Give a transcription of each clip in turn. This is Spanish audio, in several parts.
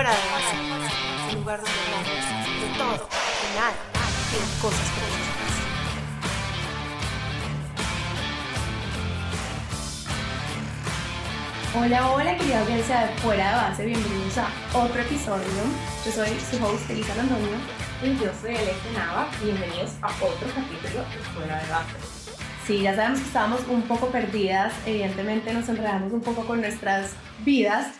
Fuera de base, un lugar donde hablamos de todo, de nada, de cosas. Hola, hola querida audiencia de Fuera de Base, bienvenidos a otro episodio. Yo soy su host Elisa Londoño. Y yo soy Alexia Nava, bienvenidos a otro capítulo de Fuera de Base. Sí, ya sabemos que estábamos un poco perdidas, evidentemente nos enredamos un poco con nuestras vidas,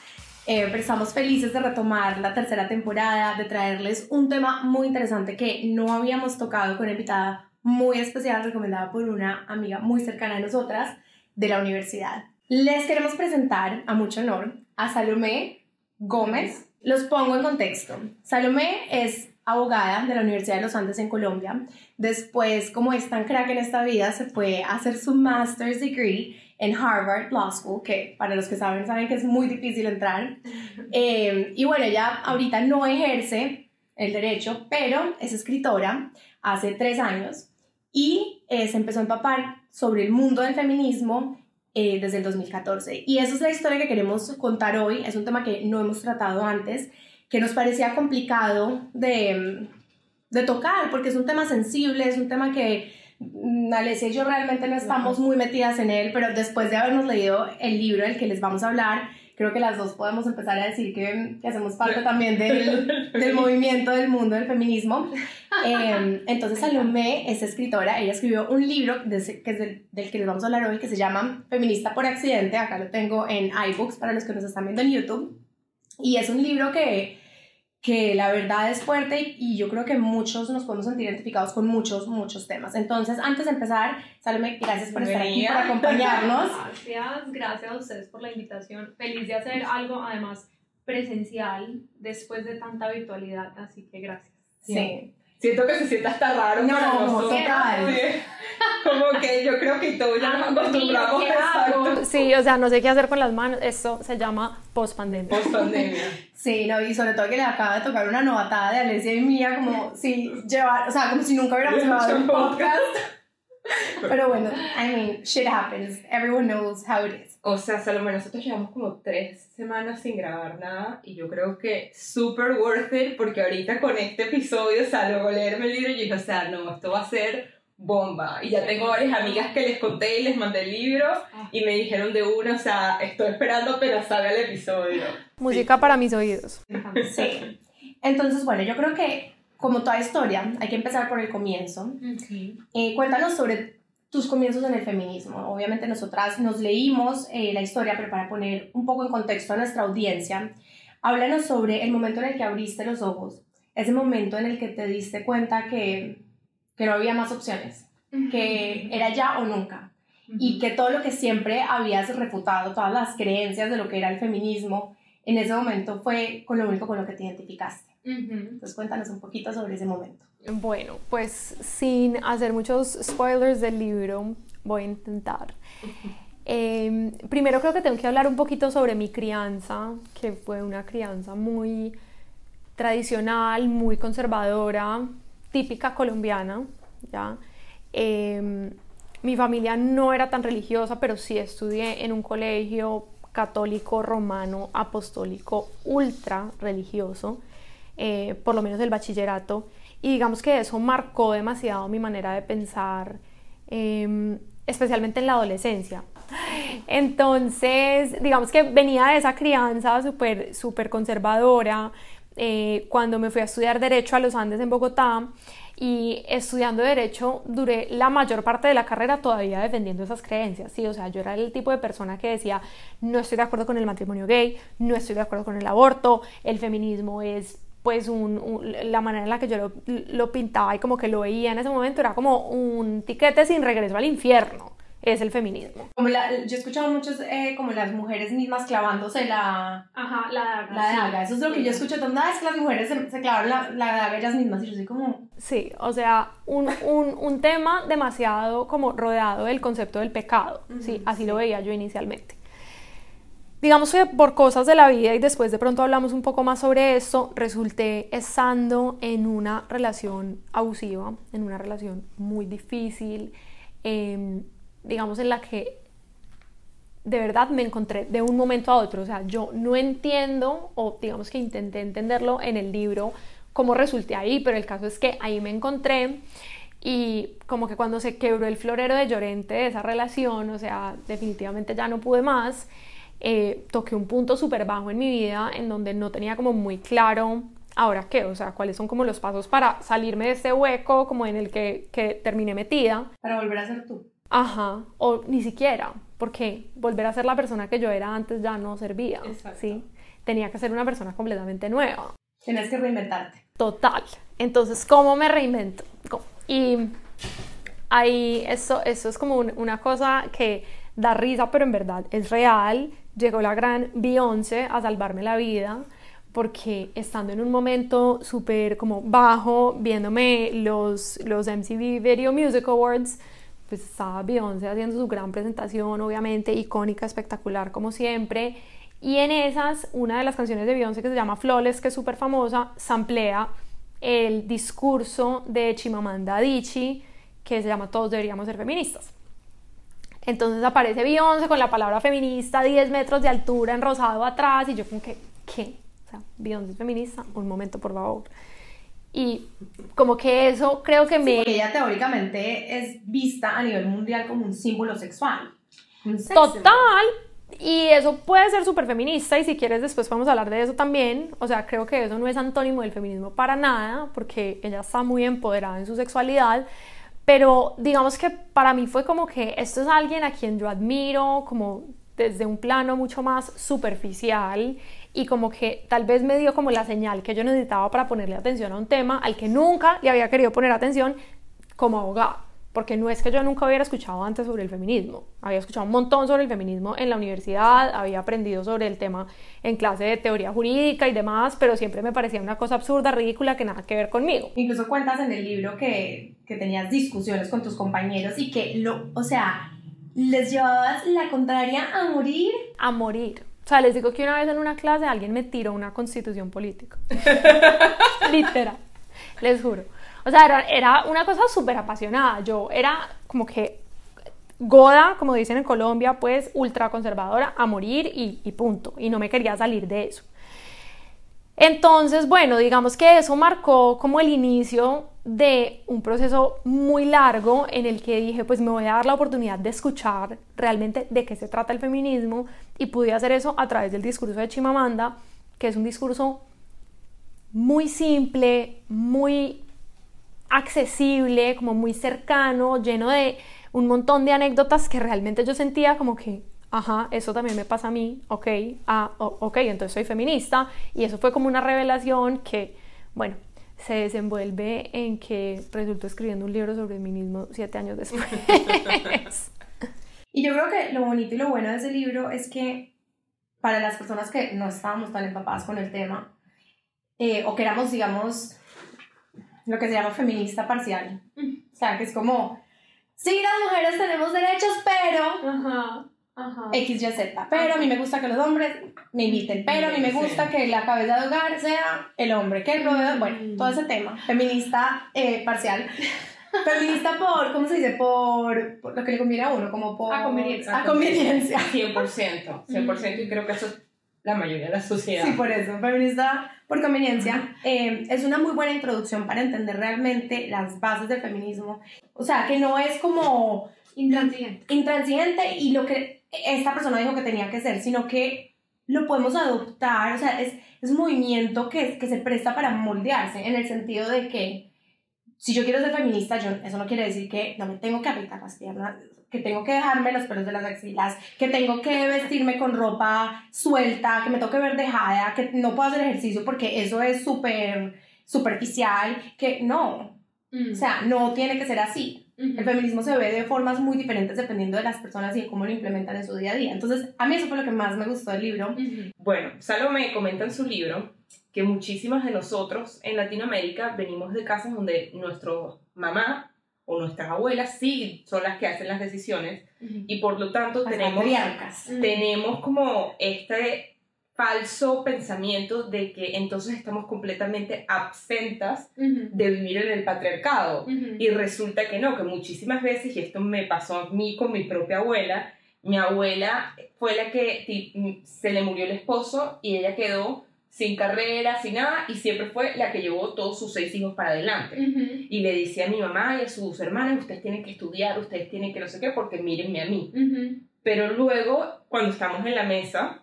eh, pero estamos felices de retomar la tercera temporada, de traerles un tema muy interesante que no habíamos tocado con una invitada muy especial, recomendada por una amiga muy cercana a nosotras de la universidad. Les queremos presentar, a mucho honor, a Salomé Gómez. Los pongo en contexto. Salomé es abogada de la Universidad de los Andes en Colombia. Después, como es tan crack en esta vida, se fue a hacer su master's degree en Harvard Law School, que para los que saben, saben que es muy difícil entrar. Eh, y bueno, ella ahorita no ejerce el derecho, pero es escritora hace tres años y eh, se empezó a empapar sobre el mundo del feminismo eh, desde el 2014. Y esa es la historia que queremos contar hoy. Es un tema que no hemos tratado antes, que nos parecía complicado de, de tocar, porque es un tema sensible, es un tema que mm, Alessia y yo realmente no estamos muy metidas en él, pero después de habernos leído el libro del que les vamos a hablar, creo que las dos podemos empezar a decir que, que hacemos parte también del, del, movimiento del mundo del feminismo. Eh, entonces Salomé es escritora, ella escribió un libro que es del, del, que les vamos a hablar hoy que se llama Feminista por accidente, acá lo tengo en iBooks para los que nos están viendo en YouTube, y es un libro que que la verdad es fuerte y yo creo que muchos nos podemos sentir identificados con muchos, muchos temas. Entonces, antes de empezar, Salome, gracias por estar aquí, por acompañarnos. Gracias, gracias a ustedes por la invitación. Feliz de hacer algo, además, presencial, después de tanta virtualidad, así que gracias. Sí. Siento que se sienta hasta raro no, para nosotros. Total. Sí. Como que yo creo que todos ya nos acostumbramos a Sí, o sea, no sé qué hacer con las manos. Esto se llama post-pandemia. Post-pandemia. Sí, no, y sobre todo que le acaba de tocar una novatada de Alessia y mía, como si llevar, o sea, como si nunca hubiéramos grabado un podcast. Pero bueno, I mean, shit happens. Everyone knows how it is. O sea, Salomé, nosotros llevamos como tres semanas sin grabar nada y yo creo que súper worth it porque ahorita con este episodio salgo a leerme el libro y dije, o sea, no, esto va a ser bomba. Y ya tengo varias amigas que les conté y les mandé el libro y me dijeron de una, o sea, estoy esperando apenas salga el episodio. Música sí. para mis oídos. Sí. Entonces, bueno, yo creo que como toda historia, hay que empezar por el comienzo. Okay. Eh, cuéntanos sobre tus comienzos en el feminismo. Obviamente nosotras nos leímos eh, la historia, pero para poner un poco en contexto a nuestra audiencia, háblanos sobre el momento en el que abriste los ojos, ese momento en el que te diste cuenta que, que no había más opciones, que era ya o nunca, y que todo lo que siempre habías refutado, todas las creencias de lo que era el feminismo, en ese momento fue con lo único con lo que te identificaste. Entonces cuéntanos un poquito sobre ese momento. Bueno, pues sin hacer muchos spoilers del libro, voy a intentar. Eh, primero creo que tengo que hablar un poquito sobre mi crianza, que fue una crianza muy tradicional, muy conservadora, típica colombiana, ¿ya? Eh, mi familia no era tan religiosa, pero sí estudié en un colegio católico romano apostólico ultra religioso, eh, por lo menos el bachillerato, y digamos que eso marcó demasiado mi manera de pensar, eh, especialmente en la adolescencia. Entonces, digamos que venía de esa crianza súper super conservadora. Eh, cuando me fui a estudiar Derecho a los Andes en Bogotá y estudiando Derecho duré la mayor parte de la carrera todavía defendiendo esas creencias, ¿sí? O sea, yo era el tipo de persona que decía, no estoy de acuerdo con el matrimonio gay, no estoy de acuerdo con el aborto, el feminismo es pues un, un, la manera en la que yo lo, lo, pintaba y como que lo veía en ese momento era como un tiquete sin regreso al infierno es el feminismo. Como la, yo he escuchado muchos eh, como las mujeres mismas clavándose la, Ajá, la daga. La daga. Eso es lo que yo escucho. ¿Dónde es que las mujeres se, se clavan la, la, daga ellas mismas? Y yo soy como... Sí, o sea, un, un, un tema demasiado como rodeado del concepto del pecado. Uh -huh, sí, así sí. lo veía yo inicialmente. Digamos que por cosas de la vida y después de pronto hablamos un poco más sobre esto, resulté estando en una relación abusiva, en una relación muy difícil, eh, digamos en la que de verdad me encontré de un momento a otro. O sea, yo no entiendo, o digamos que intenté entenderlo en el libro, cómo resulté ahí, pero el caso es que ahí me encontré y como que cuando se quebró el florero de Llorente de esa relación, o sea, definitivamente ya no pude más, eh, toqué un punto súper bajo en mi vida en donde no tenía como muy claro ahora qué, o sea, cuáles son como los pasos para salirme de este hueco como en el que, que terminé metida. Para volver a ser tú. Ajá, o ni siquiera, porque volver a ser la persona que yo era antes ya no servía, ¿sí? Tenía que ser una persona completamente nueva. Tienes que reinventarte. Total. Entonces, ¿cómo me reinvento? Y ahí, eso, eso es como una cosa que da risa, pero en verdad es real. Llegó la gran Beyoncé a salvarme la vida porque estando en un momento súper como bajo, viéndome los, los MTV Video Music Awards, pues estaba Beyoncé haciendo su gran presentación, obviamente icónica, espectacular como siempre. Y en esas, una de las canciones de Beyoncé que se llama Flawless, que es súper famosa, samplea el discurso de Chimamanda Adichie, que se llama Todos deberíamos ser feministas. Entonces aparece Beyoncé con la palabra feminista, 10 metros de altura, en rosado atrás, y yo como que, ¿qué? O sea, Beyoncé es feminista, un momento por favor. Y como que eso creo que me... ella teóricamente es vista a nivel mundial como un símbolo sexual. Total. Y eso puede ser súper feminista y si quieres después a hablar de eso también. O sea, creo que eso no es antónimo del feminismo para nada porque ella está muy empoderada en su sexualidad. Pero digamos que para mí fue como que esto es alguien a quien yo admiro como desde un plano mucho más superficial y como que tal vez me dio como la señal que yo necesitaba para ponerle atención a un tema al que nunca le había querido poner atención como abogada. Porque no es que yo nunca hubiera escuchado antes sobre el feminismo. Había escuchado un montón sobre el feminismo en la universidad, había aprendido sobre el tema en clase de teoría jurídica y demás, pero siempre me parecía una cosa absurda, ridícula, que nada que ver conmigo. Incluso cuentas en el libro que, que tenías discusiones con tus compañeros y que, lo, o sea, les llevabas la contraria a morir. A morir. O sea, les digo que una vez en una clase alguien me tiró una constitución política. Literal, les juro. O sea, era, era una cosa súper apasionada. Yo era como que goda, como dicen en Colombia, pues ultra conservadora a morir y, y punto. Y no me quería salir de eso. Entonces, bueno, digamos que eso marcó como el inicio de un proceso muy largo en el que dije, pues me voy a dar la oportunidad de escuchar realmente de qué se trata el feminismo y pude hacer eso a través del discurso de Chimamanda, que es un discurso muy simple, muy accesible, como muy cercano, lleno de un montón de anécdotas que realmente yo sentía como que, ajá, eso también me pasa a mí, ok, ah, ok, entonces soy feminista y eso fue como una revelación que, bueno, se desenvuelve en que resultó escribiendo un libro sobre feminismo siete años después. y yo creo que lo bonito y lo bueno de ese libro es que para las personas que no estábamos tan empapadas con el tema, eh, o que éramos, digamos, lo que se llama feminista parcial, o sea, que es como, sí, las mujeres tenemos derechos, pero... Ajá. Ajá. X, Y, Z. Pero a mí me gusta que los hombres me inviten. Pero a mí me gusta que la cabeza de hogar sea el hombre, que el proveedor. Bueno, todo ese tema. Feminista eh, parcial. Feminista por, ¿cómo se dice? Por, lo que le conviene a uno, como por... A conveniencia. A conveniencia. 100%. 100% y creo que eso es la mayoría de la sociedad. Sí, por eso. Feminista por conveniencia. Eh, es una muy buena introducción para entender realmente las bases del feminismo. O sea, que no es como... Intransigente. Intransigente y lo que esta persona dijo que tenía que ser, sino que lo podemos adoptar, o sea, es, es movimiento que, que se presta para moldearse, en el sentido de que si yo quiero ser feminista, yo, eso no quiere decir que no me tengo que apretar las piernas, que tengo que dejarme los pelos de las axilas, que tengo que vestirme con ropa suelta, que me tengo que ver dejada, que no puedo hacer ejercicio porque eso es súper superficial, que no, o sea, no tiene que ser así. El feminismo se ve de formas muy diferentes dependiendo de las personas y de cómo lo implementan en su día a día. Entonces, a mí eso fue lo que más me gustó del libro. Bueno, Salomé comenta en su libro que muchísimas de nosotros en Latinoamérica venimos de casas donde nuestro mamá o nuestras abuelas sí son las que hacen las decisiones y por lo tanto tenemos, tenemos como este falso pensamiento de que entonces estamos completamente absentas de vivir en el patriarcado. Y resulta que no, que muchísimas veces, y esto me pasó a mí con mi propia abuela, Mi abuela fue la que se le murió el esposo y ella quedó sin carrera, sin nada, y siempre fue la que llevó todos sus seis hijos para adelante. Y le decía a mi mamá y a sus hermanas, ustedes tienen que estudiar, ustedes tienen que no sé qué, porque mírenme a mí. Pero luego, cuando estamos en la mesa,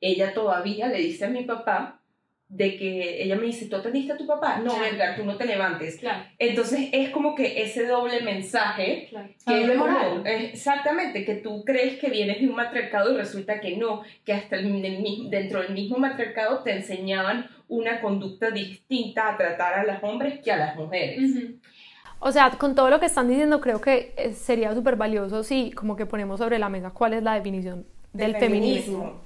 ella todavía le dice a mi papá de que ella me dice, ¿tú atendiste a tu papá? No, claro. tú no te levantes. Claro. Entonces es como que ese doble mensaje que es moral. exactamente, que tú crees que vienes de un matriarcado y resulta que no, que hasta el, dentro del mismo matriarcado te enseñaban una conducta distinta a tratar a los hombres que a las mujeres. O sea, con todo lo que están diciendo, creo que eh, sería súper valioso si como que ponemos sobre la mesa cuál es la definición del, feminismo.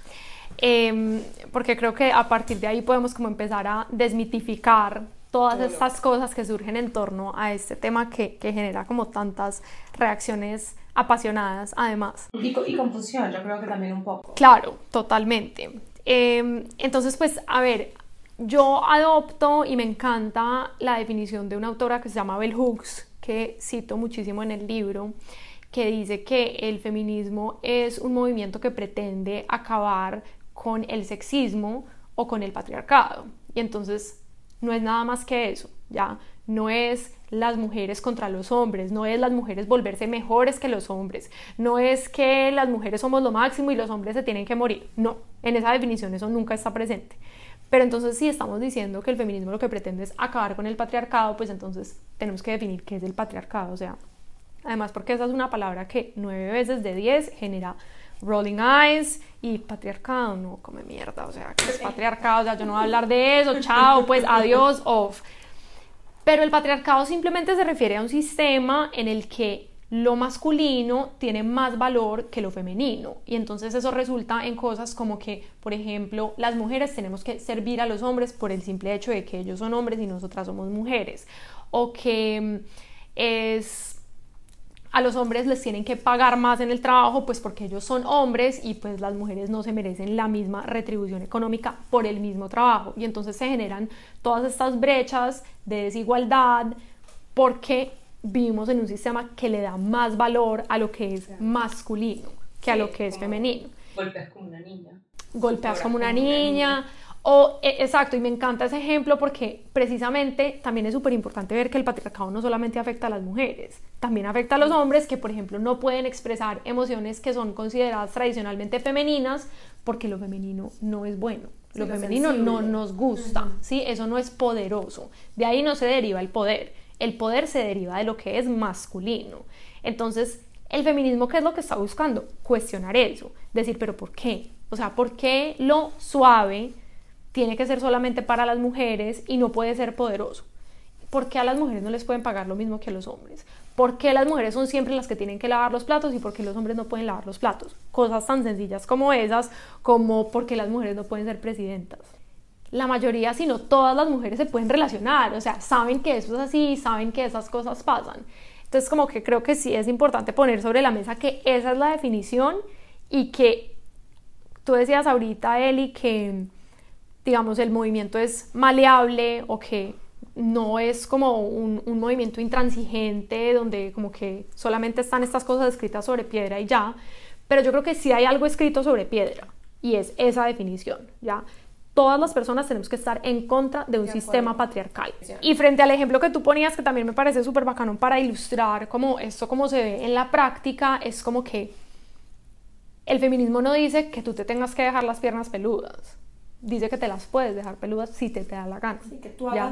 Em, porque creo que a partir de ahí podemos como empezar a desmitificar todas estas cosas que surgen en torno a este tema que, que genera como tantas reacciones apasionadas además. Y, y, confusión, yo creo que también un poco. Claro, totalmente. Em, entonces, pues, a ver, yo adopto y me encanta la definición de una autora que se llama Bell Hooks, que cito muchísimo en el libro, que dice que el feminismo es un movimiento que pretende acabar con el sexismo o con el patriarcado. Y entonces no es nada más que eso, ¿ya? No es las mujeres contra los hombres, no es las mujeres volverse mejores que los hombres, no es que las mujeres somos lo máximo y los hombres se tienen que morir. No, en esa definición eso nunca está presente. Pero entonces si estamos diciendo que el feminismo lo que pretende es acabar con el patriarcado, pues entonces tenemos que definir qué es el patriarcado. O sea, además porque esa es una palabra que nueve veces de diez genera rolling eyes y patriarcado, no, come mierda, o sea, que es patriarcado, o sea, yo no voy a hablar de eso, chao, pues adiós, off. Pero el patriarcado simplemente se refiere a un sistema en el que lo masculino tiene más valor que lo femenino. Y entonces eso resulta en cosas como que, por ejemplo, las mujeres tenemos que servir a los hombres por el simple hecho de que ellos son hombres y nosotras somos mujeres. O que mm, es a los hombres les tienen que pagar más en el trabajo, pues porque ellos son hombres y pues las mujeres no se merecen la misma retribución económica por el mismo trabajo. Y entonces se generan todas estas brechas de desigualdad porque vivimos en un sistema que le da más valor a lo que es masculino que a lo que es femenino. Golpeas como una niña. Golpeas como una niña o, e, exacto, y me encanta ese ejemplo porque precisamente también es súper importante ver que el patriarcado no solamente afecta a las mujeres, también afecta a los hombres que, por ejemplo, no pueden expresar emociones que son consideradas tradicionalmente femeninas porque lo femenino no es bueno. Lo femenino no nos gusta, ¿sí? Eso no es poderoso. De ahí no se deriva el poder. El poder se deriva de lo que es masculino. Entonces, el feminismo, ¿qué es lo que está buscando? Cuestionar eso. Decir, pero ¿por qué? O sea, ¿por qué lo suave tiene que ser solamente para las mujeres y no puede ser poderoso. ¿Por qué a las mujeres no les pueden pagar lo mismo que a los hombres? ¿Por qué las mujeres son siempre las que tienen que lavar los platos y por qué los hombres no pueden lavar los platos? Cosas tan sencillas como esas, como por qué las mujeres no pueden ser presidentas. La mayoría, si no todas las mujeres se pueden relacionar, o sea, saben que eso es así, saben que esas cosas pasan. Entonces, como que creo que sí es importante poner sobre la mesa que esa es la definición y que tú decías ahorita, Eli, que digamos, el movimiento es maleable o que no es como un, un, movimiento intransigente donde como que solamente están estas cosas escritas sobre piedra y ya, pero yo creo que sí hay algo escrito sobre piedra y es esa definición, ¿ya? Todas las personas tenemos que estar en contra de un sistema patriarcal. Y frente al ejemplo que tú ponías, que también me parece súper bacano para ilustrar cómo esto como se ve en la práctica, es como que el feminismo no dice que tú te tengas que dejar las piernas peludas dice que te las puedes dejar peludas si te, te da la gana.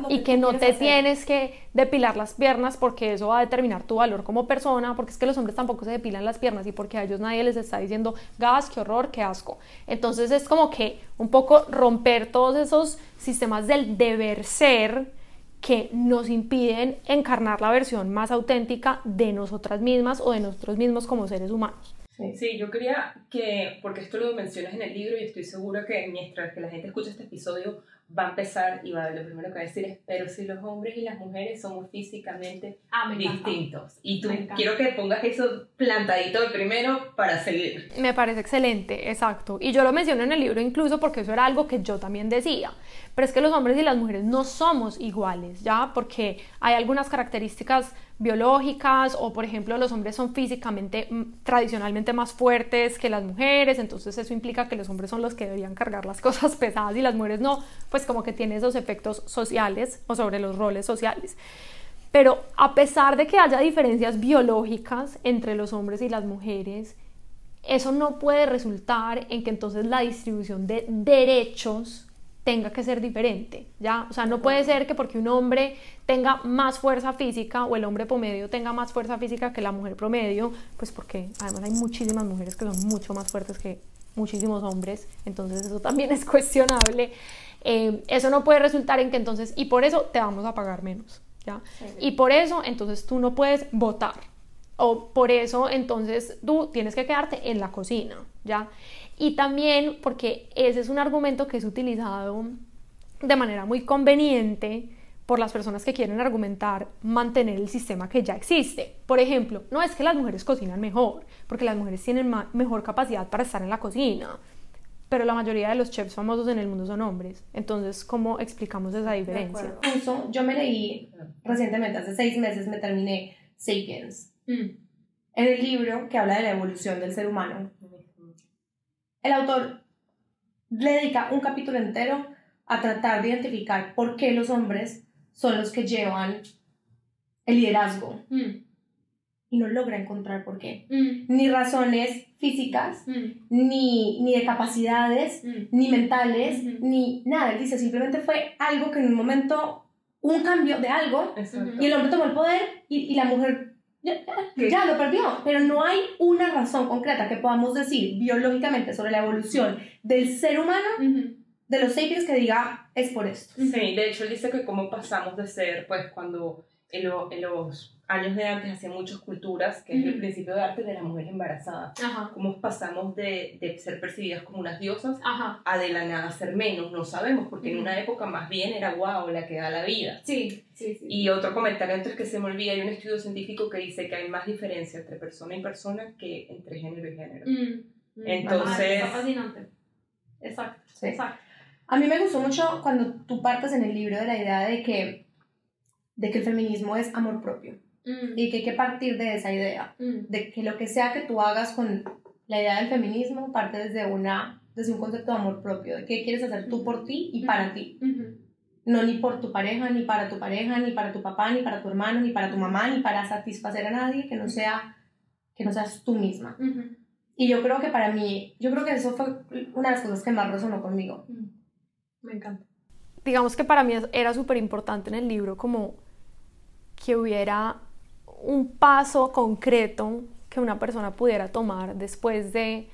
y que no te tienes que depilar las piernas porque eso va a determinar tu valor como persona, porque es que los hombres tampoco se depilan las piernas y porque a ellos nadie les está diciendo gas, qué horror, qué asco. Entonces es como que un poco romper todos esos sistemas del deber ser que nos impiden encarnar la versión más auténtica de nosotras mismas o de nosotros mismos como seres humanos. Sí. yo quería que, porque esto lo mencionas en el libro y estoy segura que mientras que la gente escucha este episodio va a empezar y va, lo primero que va a decir es, pero si los hombres y las mujeres somos físicamente Ah, distintos. Y tú quiero que pongas eso plantadito de primero para seguir. Me parece excelente, exacto. Y yo lo menciono en el libro incluso porque eso era algo que yo también decía. Pero es que los hombres y las mujeres no somos iguales, ¿ya? Porque hay algunas características biológicas o, por ejemplo, los hombres son físicamente, mm, tradicionalmente más fuertes que las mujeres, entonces eso implica que los hombres son los que deberían cargar las cosas pesadas y las mujeres no, pues como que tiene esos efectos sociales o sobre los roles sociales. Pero a pesar de que haya diferencias biológicas entre los hombres y las mujeres, eso no puede resultar en que entonces la distribución de derechos tenga que ser diferente, ¿ya? O sea, no puede ser que porque un hombre tenga más fuerza física o el hombre promedio tenga más fuerza física que la mujer promedio, pues porque además hay muchísimas mujeres que son mucho más fuertes que muchísimos hombres, entonces eso también es cuestionable. Eh, eso no puede resultar en que entonces, y por eso te vamos a pagar menos, ¿ya? Y por eso entonces tú no puedes votar, o por eso entonces tú tienes que quedarte en la cocina, ¿ya? Y también porque ese es un argumento que es utilizado de manera muy conveniente por las personas que quieren argumentar mantener el sistema que ya existe. Por ejemplo, no es que las mujeres cocinan mejor, porque las mujeres tienen mejor capacidad para estar en la cocina, pero la mayoría de los chefs famosos en el mundo son hombres. Entonces, ¿cómo explicamos esa diferencia? Incluso yo me leí recientemente, hace seis meses, me terminé Sapiens, Mm. en el libro que habla de la evolución del ser humano. El autor le dedica un capítulo entero a tratar de identificar por qué los hombres son los que llevan el liderazgo Mm. y no logra encontrar por qué. Mm. Ni razones físicas, Mm. ni, ni de capacidades, ni mentales, Ujú. ni nada. Él dice, simplemente fue algo que en un momento, un cambio de algo, Exacto. y el hombre tomó el poder y, y la mujer ya, lo perdió. Pero no hay una razón concreta que podamos decir biológicamente sobre la evolución del ser humano, Mm. de los sapiens, que diga, es por esto. Sí, de hecho él dice que cómo pasamos de ser, pues cuando en, lo- en los años de antes hacían muchas culturas, que es el principio de arte de la mujer embarazada, Ajá. cómo pasamos de, de ser percibidas como unas diosas Ajá. a de la nada ser menos, no sabemos, porque en Ujú. una época más bien era wow, la que da la vida. Sí, sí, sí. Y otro comentario antes que se me olvida, hay un estudio científico que dice que hay más diferencia entre persona y persona que entre género y género. Mm, mm. Entonces- Está fascinante. Exacto, Sí. exacto. A mí me gustó mucho cuando tú partes en el libro de la idea de que, de que el feminismo es amor propio Mm, y que hay que partir de esa idea. mm, de que lo que sea que tú hagas con la idea del feminismo parte desde, una, desde un concepto de amor propio, de qué quieres hacer tú por ti y para ti. ujú. No ni por tu pareja, ni para tu pareja, ni para tu papá, ni para tu hermano, ni para tu mamá, ni para satisfacer a nadie, que no sea que no seas tú misma. Ujú. Y yo creo que para mí, yo creo que eso fue una de las cosas que más resonó conmigo. Mm. Me encanta. Digamos que para mí era súper importante en el libro como que hubiera un paso concreto que una persona pudiera tomar después de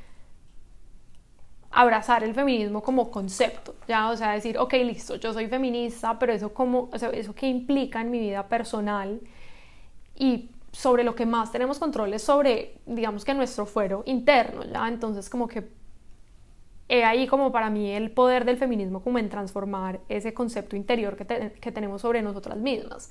abrazar el feminismo como concepto, ya, o sea, decir, ok, listo, yo soy feminista, pero eso como, o sea, eso qué implica en mi vida personal y sobre lo que más tenemos control es sobre, digamos que nuestro fuero interno, ya, entonces como que he ahí como para mí el poder del feminismo como en transformar ese concepto interior que, te- que tenemos sobre nosotras mismas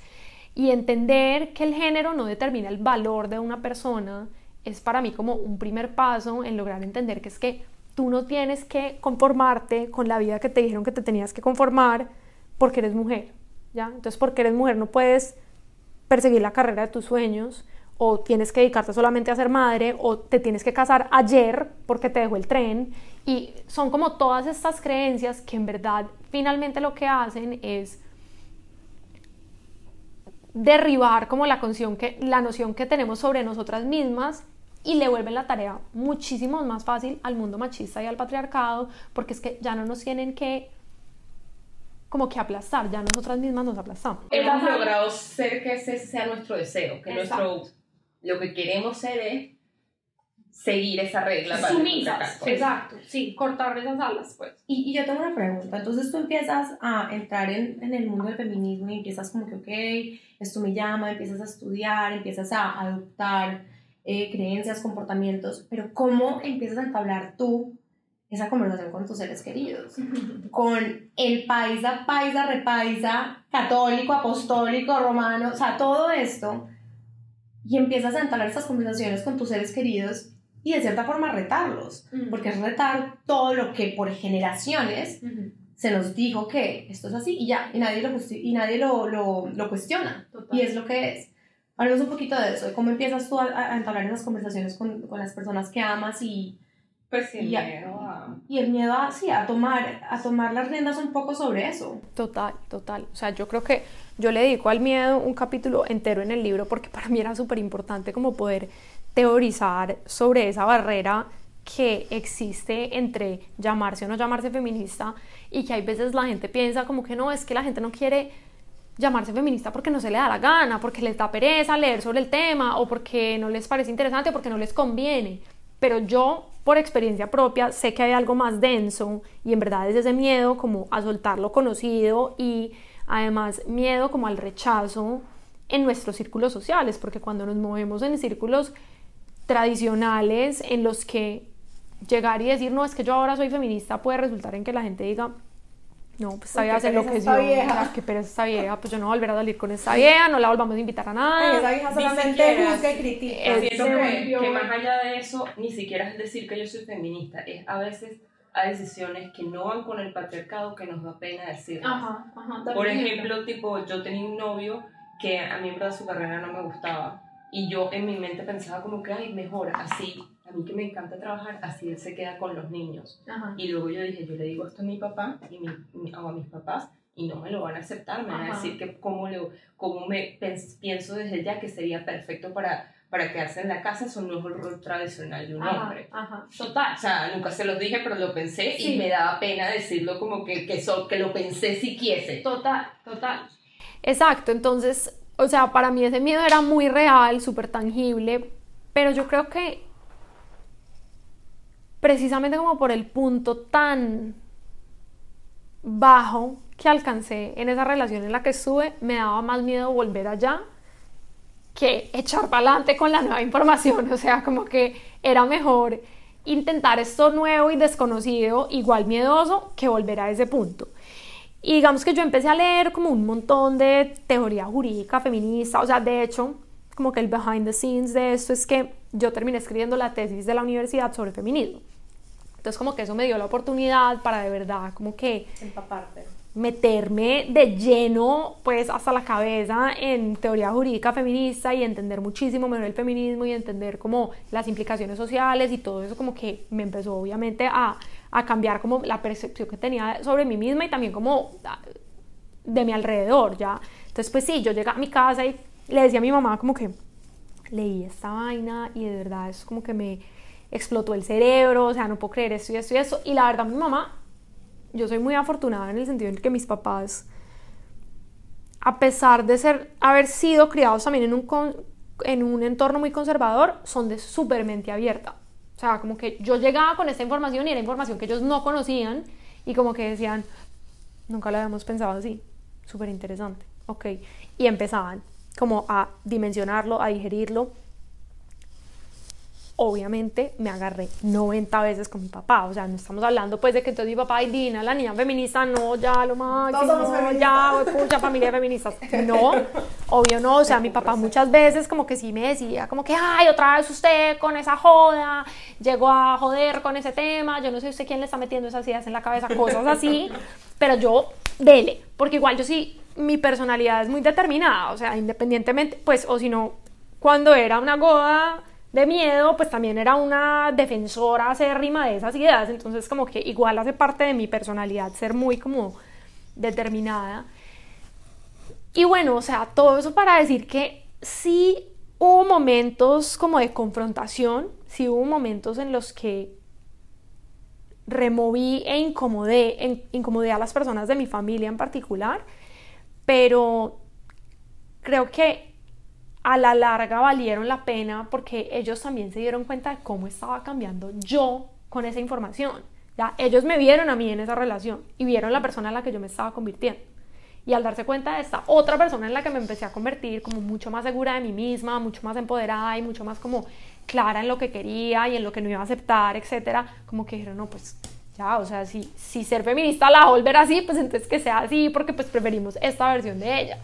y entender que el género no determina el valor de una persona es para mí como un primer paso en lograr entender que es que tú no tienes que conformarte con la vida que te dijeron que te tenías que conformar porque eres mujer, ¿ya? Entonces, porque eres mujer no puedes perseguir la carrera de tus sueños o tienes que dedicarte solamente a ser madre o te tienes que casar ayer porque te dejó el tren y son como todas estas creencias que en verdad finalmente lo que hacen es derribar como la que, la noción que tenemos sobre nosotras mismas y le vuelven la tarea muchísimo más fácil al mundo machista y al patriarcado porque es que ya no nos tienen que como que aplastar, ya nosotras mismas nos aplastamos. Hemos logrado ser que ese sea nuestro deseo, que Exacto. nuestro, lo que queremos ser es seguir esa regla. para Sumisas, exacto, sí, cortar esas alas, pues. Y, y yo tengo una pregunta. Entonces tú empiezas a entrar en, en el mundo del feminismo y empiezas como que, ok, esto me llama, empiezas a estudiar, empiezas a adoptar eh, creencias, comportamientos, pero ¿cómo empiezas a entablar tú esa conversación con tus seres queridos, con el paisa, paisa, repaisa, católico, apostólico, romano, o sea, todo esto, y empiezas a entablar estas conversaciones con tus seres queridos y de cierta forma retarlos, porque es retar todo lo que por generaciones se nos dijo que esto es así y ya, y nadie lo, y nadie lo, lo, lo cuestiona, y es lo que es. Hablemos un poquito de eso, de cómo empiezas tú a, a entablar esas conversaciones con, con las personas que amas y pues el y, a, miedo a... y el miedo a, sí, a, tomar, a tomar las riendas un poco sobre eso. Total, total. O sea, yo creo que yo le dedico al miedo un capítulo entero en el libro porque para mí era súper importante como poder teorizar sobre esa barrera que existe entre llamarse o no llamarse feminista y que hay veces la gente piensa como que no, es que la gente no quiere llamarse feminista porque no se le da la gana, porque les da pereza leer sobre el tema o porque no les parece interesante o porque no les conviene. Pero yo por experiencia propia sé que hay algo más denso y en verdad es ese miedo como a soltar lo conocido y además miedo como al rechazo en nuestros círculos sociales, porque cuando nos movemos en círculos tradicionales en los que llegar y decir, no, es que yo ahora soy feminista, puede resultar en que la gente diga, no, pues esta vieja se enloqueció, que pereza esta vieja, pues yo no voy a volver a salir con esta vieja, no la volvamos a invitar a nada. Esa vieja solamente juzga y critica. Siento que, que más allá de eso, ni siquiera es decir que yo soy feminista, es a veces a decisiones que no van con el patriarcado que nos da pena decir. Ajá, ajá, Por ejemplo, tipo, yo tenía un novio que a mí en verdad su carrera no me gustaba y yo en mi mente pensaba como que, ay, mejor así, a mí que me encanta trabajar, así él se queda con los niños. Ajá. Y luego yo dije, yo le digo esto a mi papá y mi, mi- o a mis papás y no me lo van a aceptar, me van a Ajá. decir que cómo, le, cómo me pienso desde ya que sería perfecto para, para quedarse en la casa, eso no es el rol tradicional de un Ajá, hombre. ajá, total. O sea, nunca se los dije, pero lo pensé Sí. y me daba pena decirlo como que, que, so- que lo pensé si quiese. Total, total. Exacto, entonces, o sea, para mí ese miedo era muy real, súper tangible, pero yo creo que precisamente como por el punto tan bajo que alcancé en esa relación en la que estuve, me daba más miedo volver allá que echar para adelante con la nueva información, o sea, como que era mejor intentar esto nuevo y desconocido, igual miedoso, que volver a ese punto. Y digamos que yo empecé a leer como un montón de teoría jurídica feminista, o sea, de hecho, como que el behind the scenes de esto es que yo terminé escribiendo la tesis de la universidad sobre feminismo. Entonces como que eso me dio la oportunidad para de verdad como que Empaparte. meterme de lleno pues hasta la cabeza en teoría jurídica feminista y entender muchísimo mejor el feminismo y entender como las implicaciones sociales y todo eso como que me empezó obviamente a, a cambiar como la percepción que tenía sobre mí misma y también como ah, de mi alrededor ya entonces pues sí yo llegaba a mi casa y le decía a mi mamá como que leí esta vaina y de verdad es como que me explotó el cerebro, o sea, no puedo creer esto y esto y esto. Y la verdad, mi mamá, yo soy muy afortunada en el sentido en que mis papás, a pesar de ser, haber sido criados también en un, en un entorno muy conservador, son de súper mente abierta. Sea, como que yo llegaba con esta información y era información que ellos no conocían y como que decían, nunca lo habíamos pensado así, súper interesante, ok. Y empezaban como a dimensionarlo, a digerirlo obviamente me agarré 90 veces con mi papá, o sea, no estamos hablando pues de que entonces mi papá, ay, Dina, la niña feminista, no, ya lo máximo, no, ya, pucha, familia feminista, no, obvio no, o sea, mi papá muchas veces como que sí me decía, como que, ay, otra vez usted con esa joda, llegó a joder con ese tema, yo no sé usted quién le está metiendo esas ideas en la cabeza, cosas así, pero yo, dele, porque igual yo sí, mi personalidad es muy determinada, o sea, independientemente, pues, o si no, cuando era una goda de miedo, pues también era una defensora acérrima de esas ideas, entonces como que igual hace parte de mi personalidad ser muy como determinada. Y bueno, o sea, todo eso para decir que sí hubo momentos como de confrontación, sí hubo momentos en los que removí e incomodé, incomodé a las personas de mi familia en particular, pero creo que a la larga valieron la pena porque ellos también se dieron cuenta de cómo estaba cambiando yo con esa información. ¿ya? Ellos me vieron a mí en esa relación y vieron la persona en la que yo me estaba convirtiendo. Y al darse cuenta de esta otra persona en la que me empecé a convertir, como mucho más segura de mí misma, mucho más empoderada y mucho más como clara en lo que quería y en lo que no iba a aceptar, etcétera, como que dijeron, no, pues ya, o sea, si, si ser feminista la volver así, pues entonces que sea así, porque pues preferimos esta versión de ella.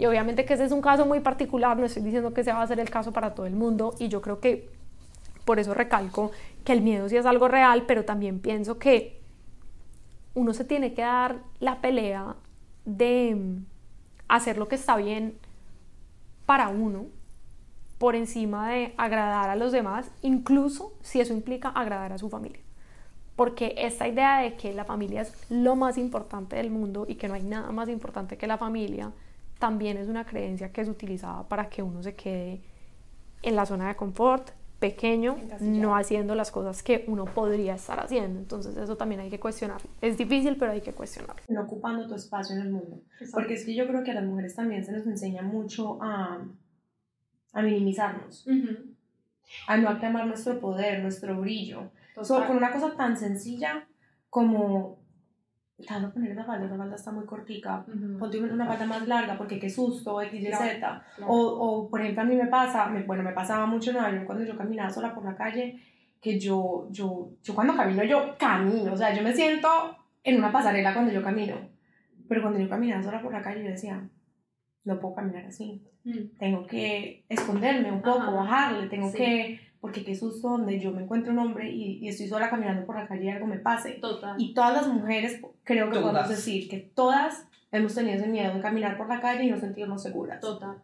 Y obviamente que ese es un caso muy particular, no estoy diciendo que ese va a ser el caso para todo el mundo, y yo creo que por eso recalco que el miedo sí es algo real, pero también pienso que uno se tiene que dar la pelea de hacer lo que está bien para uno por encima de agradar a los demás, incluso si eso implica agradar a su familia. Porque esta idea de que la familia es lo más importante del mundo y que no hay nada más importante que la familia, también es una creencia que es utilizada para que uno se quede en la zona de confort, pequeño, no haciendo las cosas que uno podría estar haciendo. Entonces eso también hay que cuestionar. Es difícil, pero hay que cuestionarlo. No ocupando tu espacio en el mundo. Porque es que yo creo que a las mujeres también se nos enseña mucho a, a minimizarnos, a no aclamar nuestro poder, nuestro brillo. Solo con una cosa tan sencilla como te vas a poner esa falda, esa falda está muy cortica, ponte una falda más larga porque qué susto, X, Y, Z. O, o, por ejemplo, a mí me pasa, me, bueno, me pasaba mucho en año cuando yo caminaba sola por la calle, que yo, yo, yo cuando camino, yo camino, o sea, yo me siento en una pasarela cuando yo camino. Pero cuando yo caminaba sola por la calle, yo decía, no puedo caminar así. Mm. Tengo que esconderme un poco, bajarle, tengo que porque qué susto donde yo me encuentro un hombre y, y, estoy sola caminando por la calle y algo me pase. Total. Y todas las mujeres, creo que podemos decir que todas hemos tenido ese miedo de caminar por la calle y no sentirnos seguras. Total.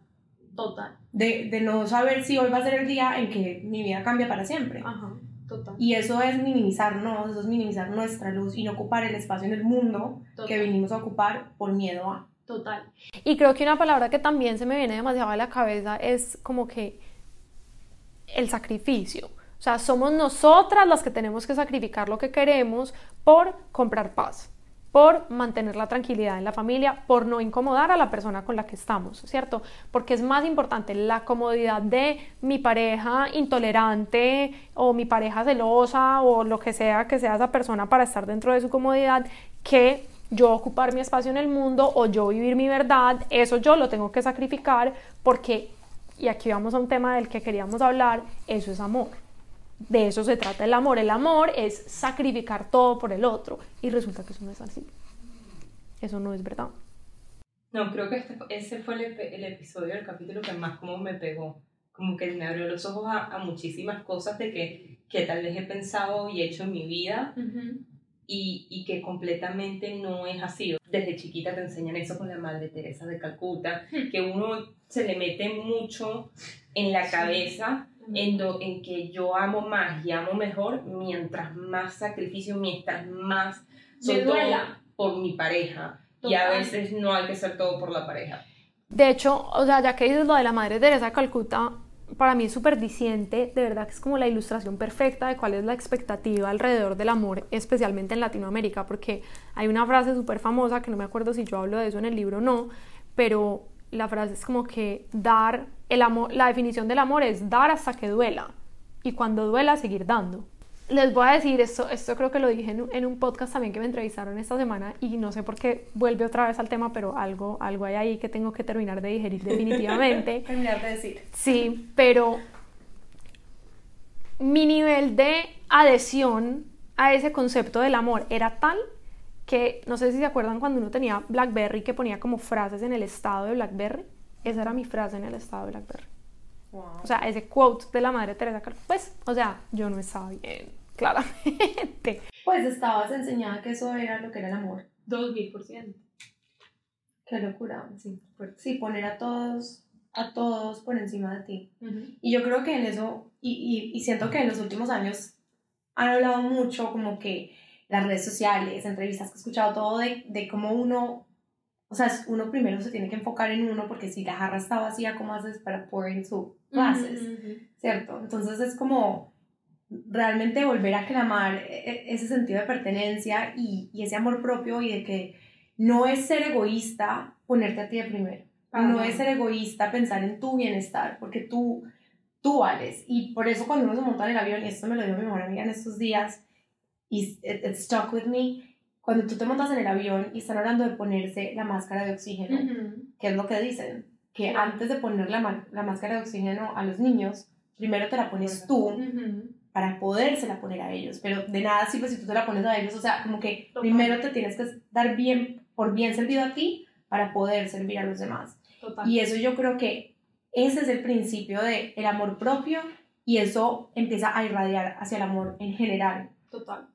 Total. De, de no saber si hoy va a ser el día en que mi vida cambia para siempre. Ajá. Total. Y eso es minimizarnos, eso es minimizar nuestra luz y no ocupar el espacio en el mundo que venimos a ocupar por miedo a. Total. Y creo que una palabra que también se me viene demasiado a la cabeza es como que el sacrificio. O sea, somos nosotras las que tenemos que sacrificar lo que queremos por comprar paz, por mantener la tranquilidad en la familia, por no incomodar a la persona con la que estamos, ¿cierto? Porque es más importante la comodidad de mi pareja intolerante o mi pareja celosa o lo que sea que sea esa persona para estar dentro de su comodidad que yo ocupar mi espacio en el mundo o yo vivir mi verdad, eso yo lo tengo que sacrificar porque y aquí vamos a un tema del que queríamos hablar, eso es amor. De eso se trata el amor. El amor es sacrificar todo por el otro. Y resulta que eso no es así. Eso no es verdad. No, creo que este, ese fue el, el, episodio del capítulo que más como me pegó. Como que me abrió los ojos a, a muchísimas cosas de que, que, tal vez he pensado y hecho en mi vida. Y, y, que completamente no es así. Desde chiquita te enseñan eso con la Madre Teresa de Calcuta, hmm. que uno se le mete mucho en la cabeza en, en que yo amo más y amo mejor mientras más sacrificio, mientras más soy todo por mi pareja. Y a veces no hay que ser todo por la pareja. De hecho, o sea, ya que dices lo de la Madre Teresa de Calcuta, para mí es súper diciente, de verdad que es como la ilustración perfecta de cuál es la expectativa alrededor del amor, especialmente en Latinoamérica, porque hay una frase súper famosa, que no me acuerdo si yo hablo de eso en el libro o no, pero la frase es como que dar el amor, la definición del amor es dar hasta que duela y cuando duela seguir dando. Les voy a decir esto, esto creo que lo dije en, un podcast también que me entrevistaron esta semana y no sé por qué vuelve otra vez al tema, pero algo, algo hay ahí que tengo que terminar de digerir definitivamente. terminar de decir. Sí, pero mi nivel de adhesión a ese concepto del amor era tal que no sé si se acuerdan cuando uno tenía BlackBerry que ponía como frases en el estado de BlackBerry. Esa era mi frase en el estado de BlackBerry. O sea, ese quote de la madre Teresa Pues, o sea, yo no estaba bien, claramente. Pues estabas enseñada que eso era lo que era el amor. Dos mil por ciento. Qué locura. Sí, sí, poner a todos, a todos por encima de ti. Y yo creo que en eso, y, y, y siento que en los últimos años han hablado mucho como que las redes sociales, entrevistas que he escuchado, todo de, de cómo uno, o sea, uno primero se tiene que enfocar en uno porque si la jarra está vacía, ¿cómo haces para pour into glasses? ¿Cierto? Entonces es como realmente volver a clamar e, e, ese sentido de pertenencia y, y ese amor propio y de que no es ser egoísta ponerte a ti de primero. No es ser egoísta pensar en tu bienestar, porque tú, tú vales. Y por eso cuando uno se monta en el avión, y esto me lo dio mi mejor amiga en estos días, y it, stuck with me. Cuando tú te montas en el avión y están hablando de ponerse la máscara de oxígeno, ¿qué es lo que dicen? Que antes de poner la, la, máscara de oxígeno a los niños, primero te la pones tú para podérsela poner a ellos, pero de nada sirve si tú te la pones a ellos, o sea, como que Total. primero te tienes que dar bien, por bien servido a ti, para poder servir a los demás. Total. Y eso yo creo que ese es el principio del el amor propio y eso empieza a irradiar hacia el amor en general. Total.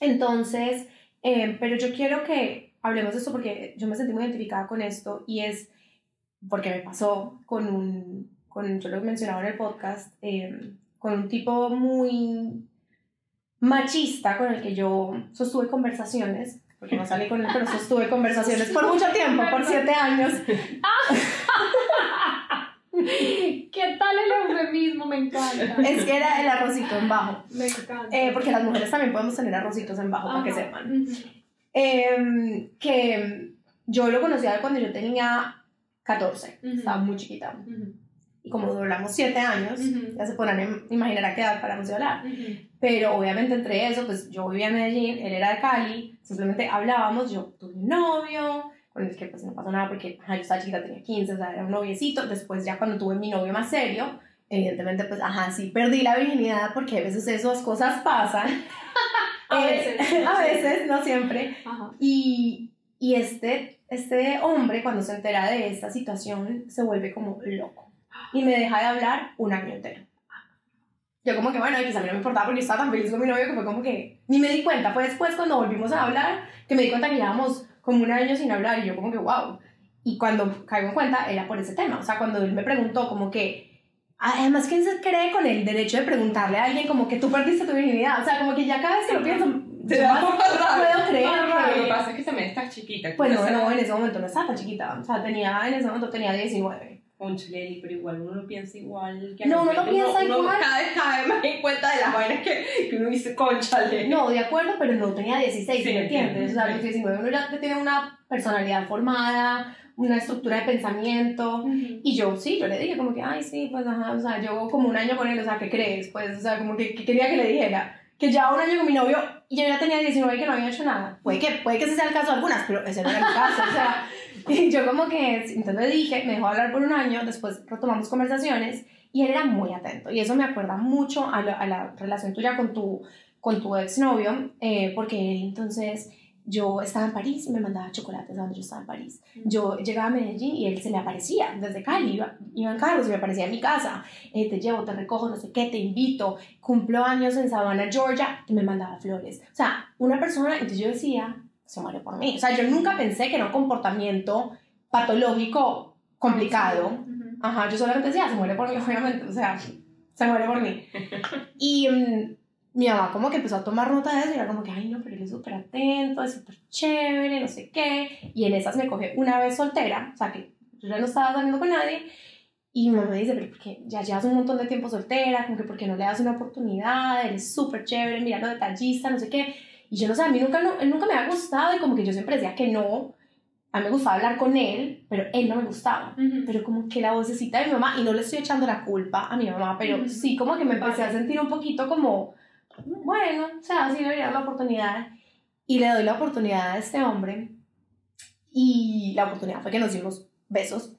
Entonces, eh, pero yo quiero que hablemos de esto porque yo me sentí muy identificada con esto y es porque me pasó con un, con, yo lo mencionaba en el podcast, eh, con un tipo muy machista con el que yo sostuve conversaciones, porque no salí con él, pero sostuve conversaciones por mucho tiempo, por siete años. ¿Qué tal el eufemismo? Me encanta. Es que era el arrocito en bajo. Me encanta. Eh, porque las mujeres también podemos tener arrocitos en bajo, para que sepan. Em, que yo lo conocía cuando yo tenía 14, Ujú. estaba muy chiquita. Ujú. Y como duramos 7 años, ya se podrán im- imaginar a qué edad paramos de hablar. Ujú. Pero obviamente entre eso, pues yo vivía en Medellín, él era de Cali, simplemente hablábamos, yo tuve un novio, con el que pues no pasó nada porque ajá, yo estaba chiquita, tenía 15, o sea, era un noviecito. Después ya cuando tuve mi novio más serio, evidentemente pues ajá, sí, perdí la virginidad porque a veces esas cosas pasan. A Eh, veces. a veces, no siempre. Ajá. Y, y este, este hombre, cuando se entera de esta situación, se vuelve como loco. Y me deja de hablar un año entero. Yo como que, bueno, y pues a mí no me importaba porque estaba tan feliz con mi novio que fue como que... Ni me di cuenta. Fue después cuando volvimos a hablar que me di cuenta que llevábamos como un año sin hablar. Y yo como que, wow. Y cuando caigo en cuenta, era por ese tema. O sea, cuando él me preguntó como que... Además, ¿quién se cree con el derecho de preguntarle a alguien como que tú perdiste tu virginidad? O sea, como que ya cada vez que lo pienso... Te yo da más puedo creer Lo que pasa es que también estás chiquita. Pues no, no, en ese momento no estaba tan chiquita. O sea, tenía, en ese momento tenía 19. Conchale, pero igual uno no piensa igual. Que No, uno no piensa uno, igual. Cada vez cae más en cuenta de las vainas que, que uno dice, conchale. No, de acuerdo, pero no tenía 16, Sí, ¿me entiendes? O sea, a los entiendo. 19 uno ya tiene una personalidad formada, una estructura de pensamiento. Ujú. Y yo, sí, yo le dije como que, ay, sí, pues ajá, o sea, llevo como un año con él, o sea, ¿qué crees? Pues, o sea, como que, que quería que le dijera que ya un año con mi novio y yo ya tenía 19 y que no había hecho nada. Puede que, puede que ese sea el caso de algunas, pero ese no era mi caso, o sea, y yo como que, entonces dije, me dejó hablar por un año, después retomamos conversaciones y él era muy atento y eso me acuerda mucho a la, a la relación tuya con tu, con tu exnovio, eh, porque él entonces yo estaba en París y me mandaba chocolates cuando yo estaba en París. Yo llegaba a Medellín y él se me aparecía desde Cali, iba, iba en carros y me aparecía en mi casa. Eh, te llevo, te recojo, no sé qué, te invito. Cumplo años en Savannah, Georgia y me mandaba flores. O sea, una persona, entonces yo decía, se muere por mí. O sea, yo nunca pensé que era un comportamiento patológico complicado. Ajá, yo solamente decía, se muere por mí, obviamente, o sea, se muere por mí. Y mm, mi mamá como que empezó a tomar nota de eso y era como que, ay, no, pero él es súper atento, es súper chévere, no sé qué. Y en esas me coge una vez soltera, o sea, que yo ya no estaba saliendo con nadie. Y mi mamá me dice, pero porque ya llevas un montón de tiempo soltera, como que porque no le das una oportunidad, él es súper chévere, mira lo detallista, no sé qué. Y yo no sé, a mí nunca, no, él nunca me ha gustado y como que yo siempre decía que no. A mí me gustaba hablar con él, pero él no me gustaba Ujú. pero como que la vocecita de mi mamá, y no le estoy echando la culpa a mi mamá, pero Ujú. sí como que me empecé a sentir un poquito como, bueno, o sea, sí debería dar la oportunidad. Y le doy la oportunidad a este hombre, y la oportunidad fue que nos dimos besos.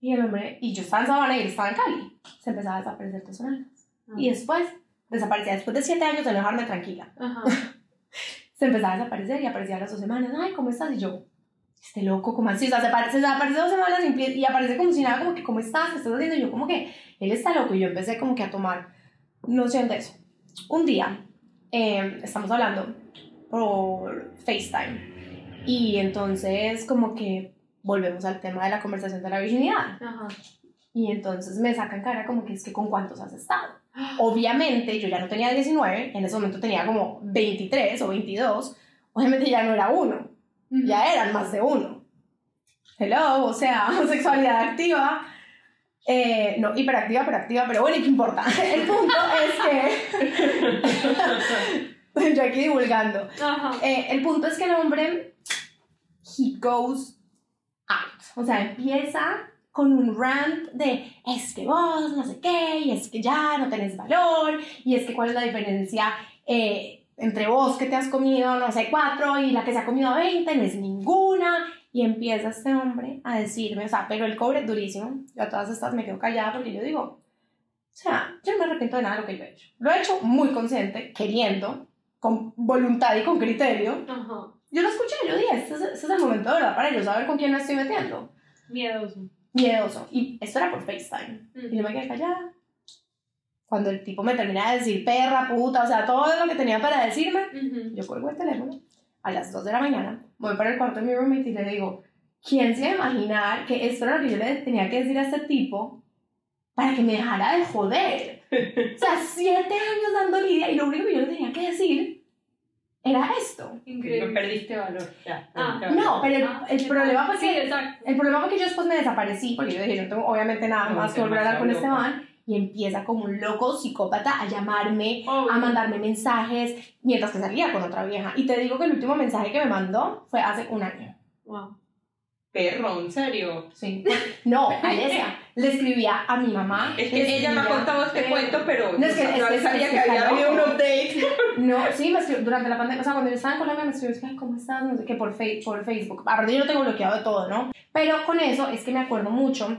Y el hombre, y yo estaba en Sabana y él estaba en Cali, se empezaba a desaparecer dos semanas. Y después, desaparecía, después de siete años de no dejarme tranquila Ajá. se empezaba a desaparecer y aparecía a las dos semanas, ay, ¿cómo estás? Y yo, este loco, ¿cómo así? O sea, se, apare- se desaparece dos semanas y, y aparece como si nada, como que, ¿cómo estás? ¿Qué estás haciendo? Y yo como que, él está loco. Y yo empecé como que a tomar noción de eso. Un día, eh, estamos hablando por FaceTime y entonces como que volvemos al tema de la conversación de la virginidad. Ajá. Y entonces me sacan cara como que es que con cuántos has estado. Obviamente yo ya no tenía 19, en ese momento tenía como 23 o 22. Obviamente ya no era uno, ya eran más de uno. Hello, o sea, sexualidad activa. Eh, no, hiperactiva, hiperactiva, pero bueno, ¿y qué importa? El punto es que. yo aquí divulgando. Eh, el punto es que el hombre, he goes out. O sea, empieza con un rant de es que vos no sé qué, y es que ya no tenés valor, y es que cuál es la diferencia eh, entre vos que te has comido, no sé, cuatro, y la que se ha comido 20, no es ninguna. Y empieza este hombre a decirme, o sea, pero el cobre durísimo. Yo a todas estas me quedo callada porque yo digo, O sea, yo no me arrepiento de nada de lo que yo he hecho. Lo he hecho muy consciente, queriendo, con voluntad y con criterio. Ajá. Yo lo escuché, yo dije, este es, este es el momento de verdad para yo saber con quién me estoy metiendo. Miedoso. Miedoso. Y esto era por FaceTime. Y yo me quedé callada. Cuando el tipo me termina de decir perra, puta, o sea, todo lo que tenía para decirme, yo cuelgo el teléfono a las 2 de la mañana, voy para el cuarto de mi roommate y le digo, ¿quién se iba a imaginar que esto era lo que yo le tenía que decir a este tipo para que me dejara de joder? O sea, siete años dando lidia y lo único que yo le tenía que decir era esto. No perdiste valor. Ya, Ah. No, pero el, Ah, el problema fue Sí, que exacto. el problema fue que yo después me desaparecí porque yo dije, yo no tengo obviamente nada No, más que volver a hablar con este loco. man y empieza como un loco psicópata a llamarme, Obvio. a mandarme mensajes mientras que salía con otra vieja. Y te digo que el último mensaje que me mandó fue hace un año. Wow. Perro, en serio. Sí. No, Alesia, le escribía a mi mamá. Es que ella me ha contado este cuento, pero No, es que- yo es sabía es que había habido un update. No, sí, me escribió durante la pandemia, o sea, cuando yo estaba en Colombia me escribió, es que, "Ay, ¿cómo estás? No sé qué, por, por Facebook. Aparte yo lo tengo bloqueado de todo, ¿no? Pero con eso es que me acuerdo mucho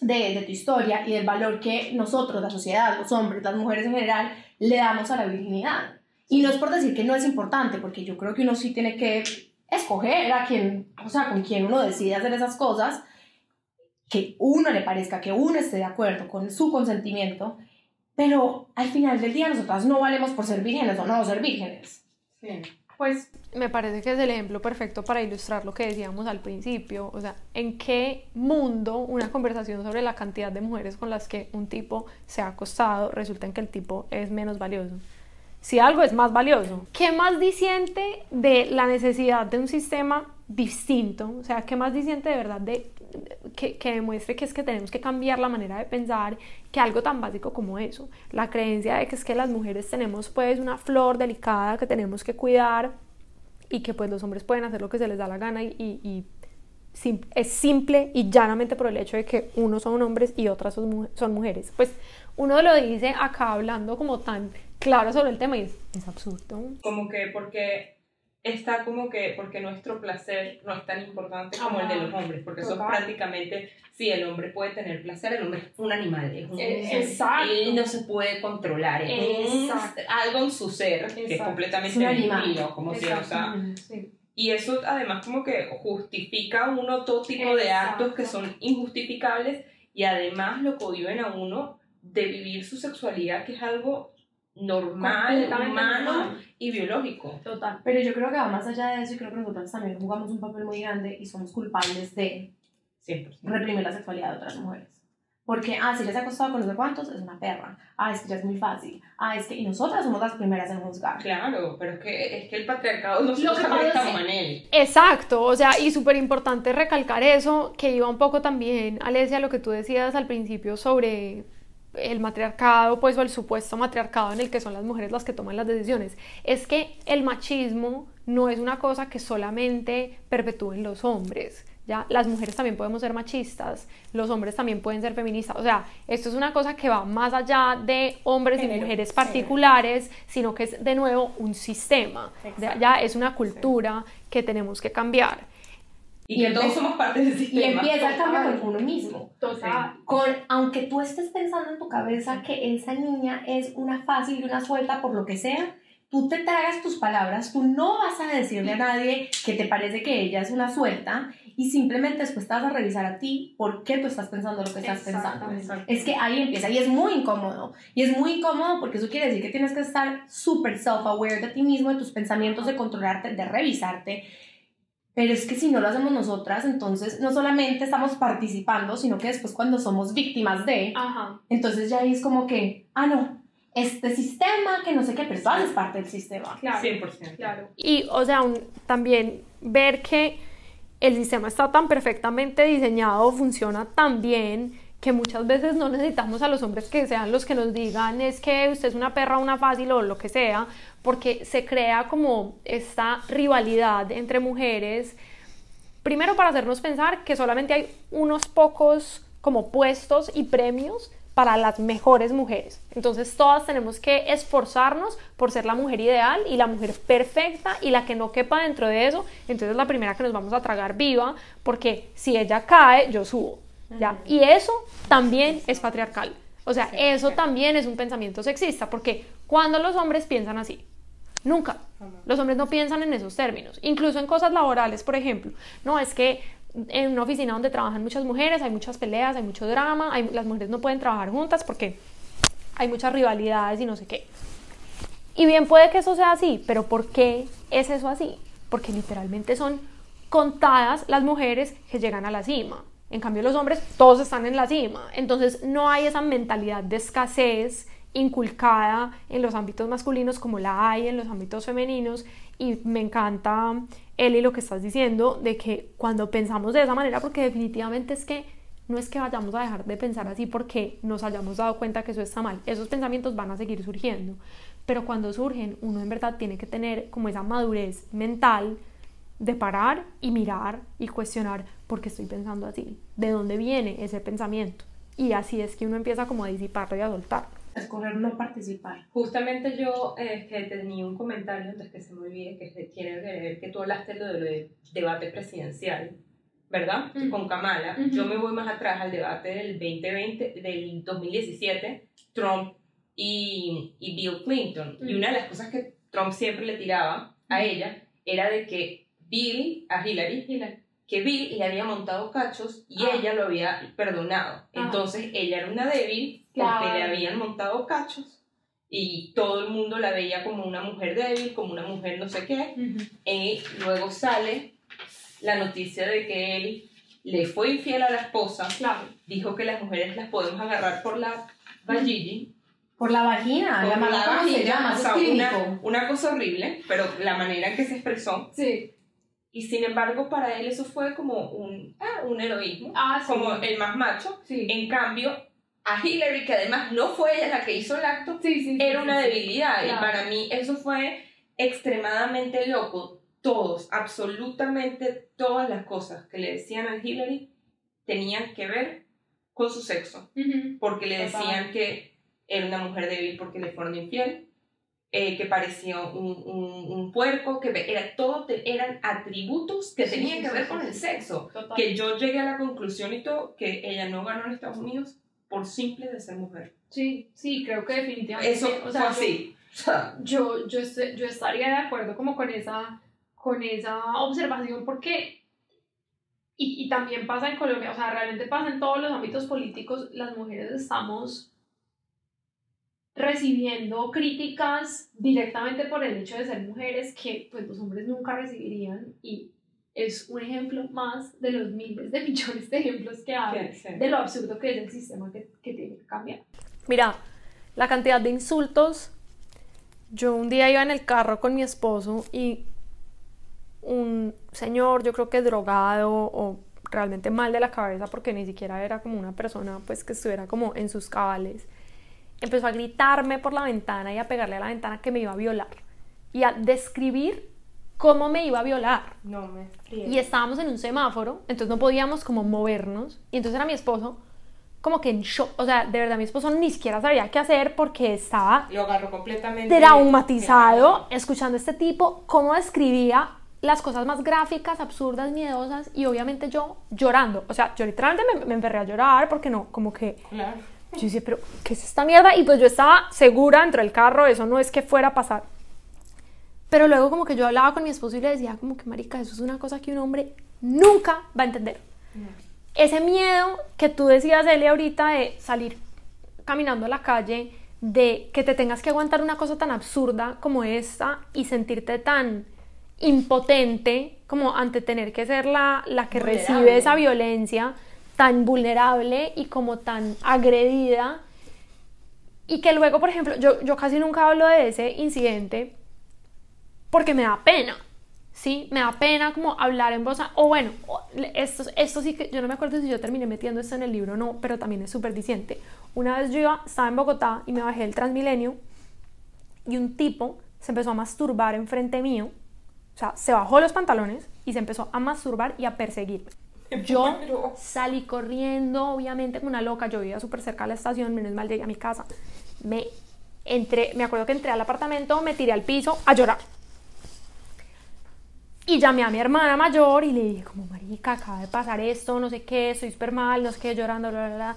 de, de tu historia y del valor que nosotros, la sociedad, los hombres, las mujeres en general, le damos a la virginidad. Y no es por decir que no es importante, porque yo creo que uno sí tiene que escoger a quien, o sea, con quien uno decide hacer esas cosas, que uno le parezca, que uno esté de acuerdo con su consentimiento, pero al final del día nosotras no valemos por ser vírgenes o no ser vírgenes. Sí. Pues me parece que es el ejemplo perfecto para ilustrar lo que decíamos al principio. O sea, ¿en qué mundo una conversación sobre la cantidad de mujeres con las que un tipo se ha acostado resulta en que el tipo es menos valioso? Si algo es más valioso. ¿Qué más diciente de la necesidad de un sistema distinto? O sea, ¿qué más diciente de verdad de que, que demuestre que es que tenemos que cambiar la manera de pensar que algo tan básico como eso? La creencia de que es que las mujeres tenemos pues una flor delicada que tenemos que cuidar y que pues los hombres pueden hacer lo que se les da la gana y, y- y sim- es simple y llanamente por el hecho de que unos son hombres y otras son, mu- son mujeres. Pues uno lo dice acá hablando como tan claro sobre el tema y es, es absurdo. Como que porque está como que porque nuestro placer no es tan importante como el de los hombres, porque eso prácticamente, sí, el hombre puede tener placer, el hombre es un animal, es un, Eh, exacto. él no se puede controlar, es un- algo en su ser que es Exacto. completamente Es animal. divino, como si, o sea, Sí. Y eso además como que justifica a uno todo tipo de Exacto. actos que son injustificables y además lo cohiben a uno de vivir su sexualidad, que es algo normal, humano y biológico. Total. Pero yo creo que va más allá de eso y creo que nosotras también jugamos un papel muy grande y somos culpables de 100%. reprimir la sexualidad de otras mujeres. Porque, ah, si ya se ha acostado con no sé cuántos, es una perra. Ah, es que ya es muy fácil. Ah, es que... Y nosotras somos las primeras en juzgar. Claro, pero es que, es que el patriarcado no se Lo que usa pasa es como que- Manel. Exacto, o sea, y súper importante recalcar eso, que iba un poco también, Alesia, lo que tú decías al principio sobre el matriarcado, pues, o el supuesto matriarcado en el que son las mujeres las que toman las decisiones. Es que el machismo no es una cosa que solamente perpetúen los hombres. ¿Ya? Las mujeres también podemos ser machistas, los hombres también pueden ser feministas, o sea, esto es una cosa que va más allá de hombres y mujeres sí. particulares, sino que es de nuevo un sistema, Exacto. ya es una cultura que tenemos que cambiar. Y, Y que todos somos parte del Y sistema. empieza el cambio con uno mismo. Total. Con, aunque tú estés pensando en tu cabeza que esa niña es una fácil y una suelta por lo que sea, tú te tragas tus palabras, tú no vas a decirle a nadie que te parece que ella es una suelta y simplemente después te vas a revisar a ti por qué tú estás pensando lo que estás pensando. Exactamente. Es que ahí empieza y es muy incómodo. Y es muy incómodo porque eso quiere decir que tienes que estar súper self-aware de ti mismo, de tus pensamientos, de controlarte, de revisarte. Pero es que si no lo hacemos nosotras, entonces no solamente estamos participando, sino que después cuando somos víctimas de, Ajá. entonces ya ahí es como que, ah, no, este sistema que no sé qué, pero tú haces parte del sistema. Claro. 100%. Claro. Y, o sea, un- también ver que el sistema está tan perfectamente diseñado, funciona tan bien, que muchas veces no necesitamos a los hombres que sean los que nos digan es que usted es una perra, una fácil o lo que sea, porque se crea como esta rivalidad entre mujeres, primero para hacernos pensar que solamente hay unos pocos como puestos y premios para las mejores mujeres. Entonces todas tenemos que esforzarnos por ser la mujer ideal y la mujer perfecta y la que no quepa dentro de eso. Entonces es la primera que nos vamos a tragar viva porque si ella cae, yo subo. ¿Ya? Y eso también es patriarcal. O sea, eso también es un pensamiento sexista, porque cuando los hombres piensan así, nunca. Los hombres no piensan en esos términos, incluso en cosas laborales, por ejemplo. No, es que en una oficina donde trabajan muchas mujeres hay muchas peleas, hay mucho drama, hay, las mujeres no pueden trabajar juntas porque hay muchas rivalidades y no sé qué. Y bien puede que eso sea así, pero ¿por qué es eso así? Porque literalmente son contadas las mujeres que llegan a la cima. En cambio, los hombres todos están en la cima. Entonces, no hay esa mentalidad de escasez inculcada en los ámbitos masculinos como la hay en los ámbitos femeninos. Y me encanta, Eli, lo que estás diciendo, de que cuando pensamos de esa manera, porque definitivamente es que no es que vayamos a dejar de pensar así porque nos hayamos dado cuenta que eso está mal. Esos pensamientos van a seguir surgiendo. Pero cuando surgen, uno en verdad tiene que tener como esa madurez mental de parar y mirar y cuestionar por qué estoy pensando así, de dónde viene ese pensamiento. Y así es que uno empieza como a disiparlo y a soltarlo. Escoger no participar. Justamente yo eh, que tenía un comentario antes que se me olvide, que tiene que ver que tú hablaste de lo del debate presidencial, ¿verdad? Con Kamala. Yo me voy más atrás al debate del 2020, del 2017, Trump y, y Bill Clinton. Y una de las cosas que Trump siempre le tiraba a ella era de que Bill, a Hillary, que Bill le había montado cachos y ah. ella lo había perdonado. Ah. Entonces ella era una débil porque le habían montado cachos y todo el mundo la veía como una mujer débil, como una mujer no sé qué. Y luego sale la noticia de que él le fue infiel a la esposa, dijo que las mujeres las podemos agarrar por la vagina. Por la vagina, la, vagina, una, una, cosa horrible, pero la manera en que se expresó. Sí. Y sin embargo, para él eso fue como un, ah, un heroísmo, ah, como el más macho. En cambio, a Hillary, que además no fue ella la que hizo el acto, era una debilidad. Y para mí eso fue extremadamente loco. Todos, absolutamente todas las cosas que le decían a Hillary tenían que ver con su sexo. Porque le decían que era una mujer débil porque le fueron infiel eh, que parecía un, un, puerco, que era, todo eran atributos que tenían que ver con el sexo. Que yo llegué a la conclusión y todo que ella no ganó en Estados Unidos por simple de ser mujer. Sí, sí, creo que definitivamente. Eso o sea, fue así. Yo, yo, yo, estaría de acuerdo como con esa, con esa observación porque y, y, también pasa en Colombia, o sea, realmente pasa en todos los ámbitos políticos, las mujeres estamos recibiendo críticas directamente por el hecho de ser mujeres que pues los hombres nunca recibirían y es un ejemplo más de los miles de millones de ejemplos que hay de lo absurdo que es el sistema que, que tiene que cambiar. Mira, la cantidad de insultos. Yo un día iba en el carro con mi esposo y un señor, yo creo que drogado o realmente mal de la cabeza porque ni siquiera era como una persona pues que estuviera como en sus cabales empezó a gritarme por la ventana y a pegarle a la ventana que me iba a violar. Y a describir cómo me iba a violar. No me Y estábamos en un semáforo, entonces no podíamos como movernos. Y entonces era mi esposo como que en shock, o sea, de verdad mi esposo ni siquiera sabía qué hacer porque estaba lo agarró completamente traumatizado escuchando a este tipo cómo describía las cosas más gráficas, absurdas, miedosas y obviamente yo llorando, o sea, yo literalmente me, me emperré a llorar porque no, como que claro yo decía, pero ¿qué es esta mierda? Y pues yo estaba segura dentro del carro, eso no es que fuera a pasar. Pero luego como que yo hablaba con mi esposo y le decía como que, marica, eso es una cosa que un hombre nunca va a entender. Ese miedo que tú decías, Eli, ahorita de salir caminando a la calle, de que te tengas que aguantar una cosa tan absurda como esta y sentirte tan impotente como ante tener que ser la, la que recibe esa violencia tan vulnerable y como tan agredida y que luego, por ejemplo, yo, yo casi nunca hablo de ese incidente porque me da pena, ¿sí? Me da pena como hablar en voz, o bueno, esto, esto sí que yo no me acuerdo si yo terminé metiendo esto en el libro o no, pero también es súper diciente. Una vez yo iba, estaba en Bogotá y me bajé del Transmilenio y un tipo se empezó a masturbar enfrente mío, o sea, se bajó los pantalones y se empezó a masturbar y a perseguirme. Yo salí corriendo, obviamente, como una loca. Yo vivía súper cerca de la estación, menos mal llegué a mi casa. Me entré, me acuerdo que entré al apartamento, me tiré al piso a llorar. Y llamé a mi hermana mayor y le dije, como, marica, acaba de pasar esto, no sé qué, estoy súper mal, no sé qué, llorando, bla, bla, bla.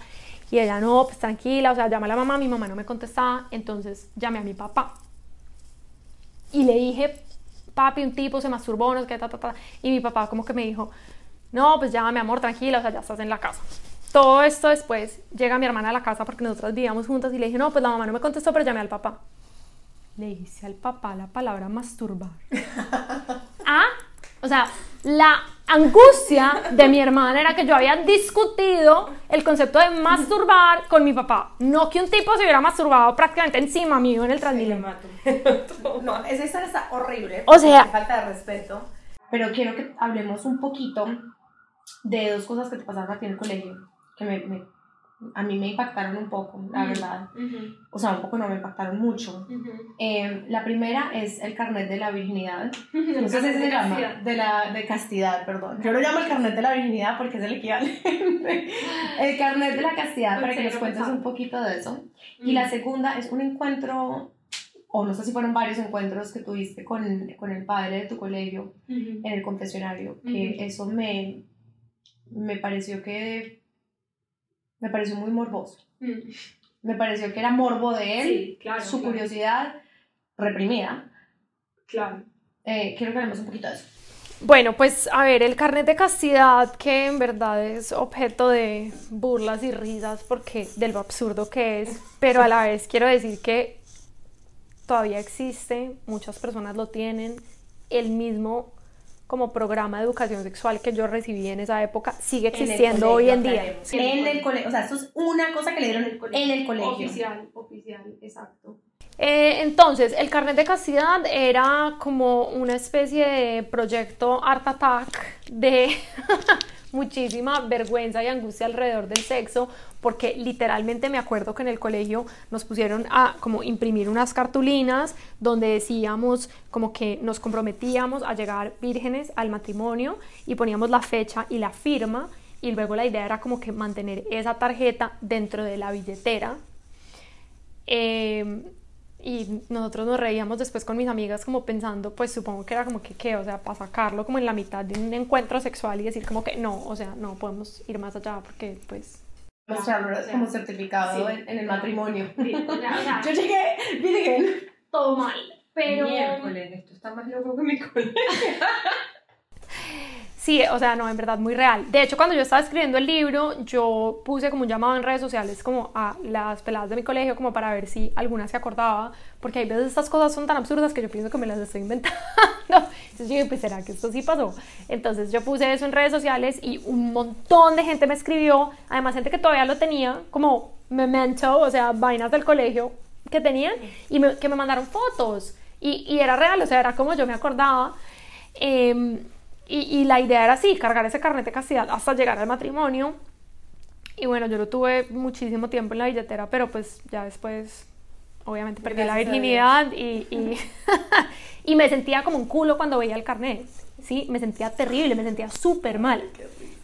Y ella, no, pues tranquila, o sea, llama a la mamá, mi mamá no me contestaba, entonces llamé a mi papá. Y le dije, papi, un tipo se masturbó, no sé qué, ta, ta, ta. Y mi papá como que me dijo, no, pues ya, mi amor, tranquila, o sea, ya estás en la casa. Todo esto después llega mi hermana a la casa porque nosotras vivíamos juntas y le dije, no, pues la mamá no me contestó, pero llamé al papá. Le hice al papá la palabra masturbar. ah, o sea, la angustia de mi hermana era que yo había discutido el concepto de masturbar con mi papá. No que un tipo se hubiera masturbado prácticamente encima mío en el Transmilenio. No, esa historia está horrible. O sea- falta de respeto. Pero quiero que hablemos un poquito de dos cosas que te pasaron aquí en el colegio. Que me, me- a mí me impactaron un poco, la verdad. O sea, un poco no me impactaron mucho. Eh, la primera es el carnet de la virginidad. No sé si se llama. De la de castidad, perdón. Yo lo llamo el carnet de la virginidad porque es el equivalente. el carnet de la castidad, para que nos cuentes un poquito de eso. Y la segunda es un encuentro, o no sé si fueron varios encuentros que tuviste con, con el padre de tu colegio en el confesionario, que Ujú. eso me, me pareció que me pareció muy morboso. Me pareció que era morbo de él, Sí, claro, su claro. curiosidad reprimida. Claro. Eh, quiero que hablemos un poquito de eso. Bueno, pues a ver, el carnet de castidad que en verdad es objeto de burlas y risas porque de lo absurdo que es, pero a la vez quiero decir que todavía existe, muchas personas lo tienen, el mismo como programa de educación sexual que yo recibí en esa época sigue existiendo hoy en día. En el colegio, o sea, esto es una cosa que le dieron en el colegio. Oficial, oficial, exacto. Eh, entonces, el carnet de castidad era como una especie de proyecto Art Attack de muchísima vergüenza y angustia alrededor del sexo, porque literalmente me acuerdo que en el colegio nos pusieron a como imprimir unas cartulinas donde decíamos como que nos comprometíamos a llegar vírgenes al matrimonio y poníamos la fecha y la firma y luego la idea era como que mantener esa tarjeta dentro de la billetera. Eh, y nosotros nos reíamos después con mis amigas como pensando, pues supongo que era como que, ¿qué? O sea, para sacarlo como en la mitad de un encuentro sexual y decir como que no, o sea, no podemos ir más allá porque pues... Sea, como certificado sí. en, en el matrimonio. Sí, o sea, o sea, Yo llegué virgen. todo mal, pero... Miércoles, esto está más loco que mi colegio. Sí, o sea, no, en verdad muy real. De hecho, cuando yo estaba escribiendo el libro, yo puse como un llamado en redes sociales como a las peladas de mi colegio como para ver si alguna se acordaba, porque hay veces estas cosas son tan absurdas que yo pienso que me las estoy inventando. Entonces yo dije, pues será que esto sí pasó. Entonces yo puse eso en redes sociales y un montón de gente me escribió, además gente que todavía lo tenía como memento, o sea, vainas del colegio que tenían y me- que me mandaron fotos y, y era real, o sea, era como yo me acordaba. Em, y, y la idea era así, cargar ese carnet de castidad hasta llegar al matrimonio. Y bueno, yo lo tuve muchísimo tiempo en la billetera, pero pues ya después, obviamente, perdí la Gracias virginidad y, y, y me sentía como un culo cuando veía el carnet. Sí, me sentía terrible, me sentía súper mal.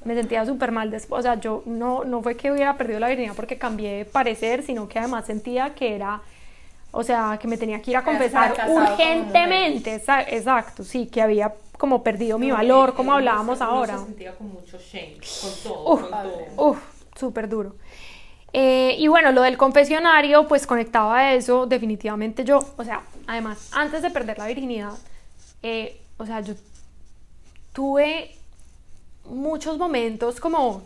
Me sentía súper mal después. O sea, yo no, no fue que hubiera perdido la virginidad porque cambié de parecer, sino que además sentía que era, o sea, que me tenía que ir a confesar urgentemente. Exa- Exacto, sí, que había como perdido mi valor, como hablábamos uno ahora. se sentía con mucho shame, con todo, Uf, con todo. Uf, súper duro. Eh, y bueno, lo del confesionario, pues conectaba a eso, definitivamente yo, o sea, además, antes de perder la virginidad, eh, o sea, yo tuve muchos momentos como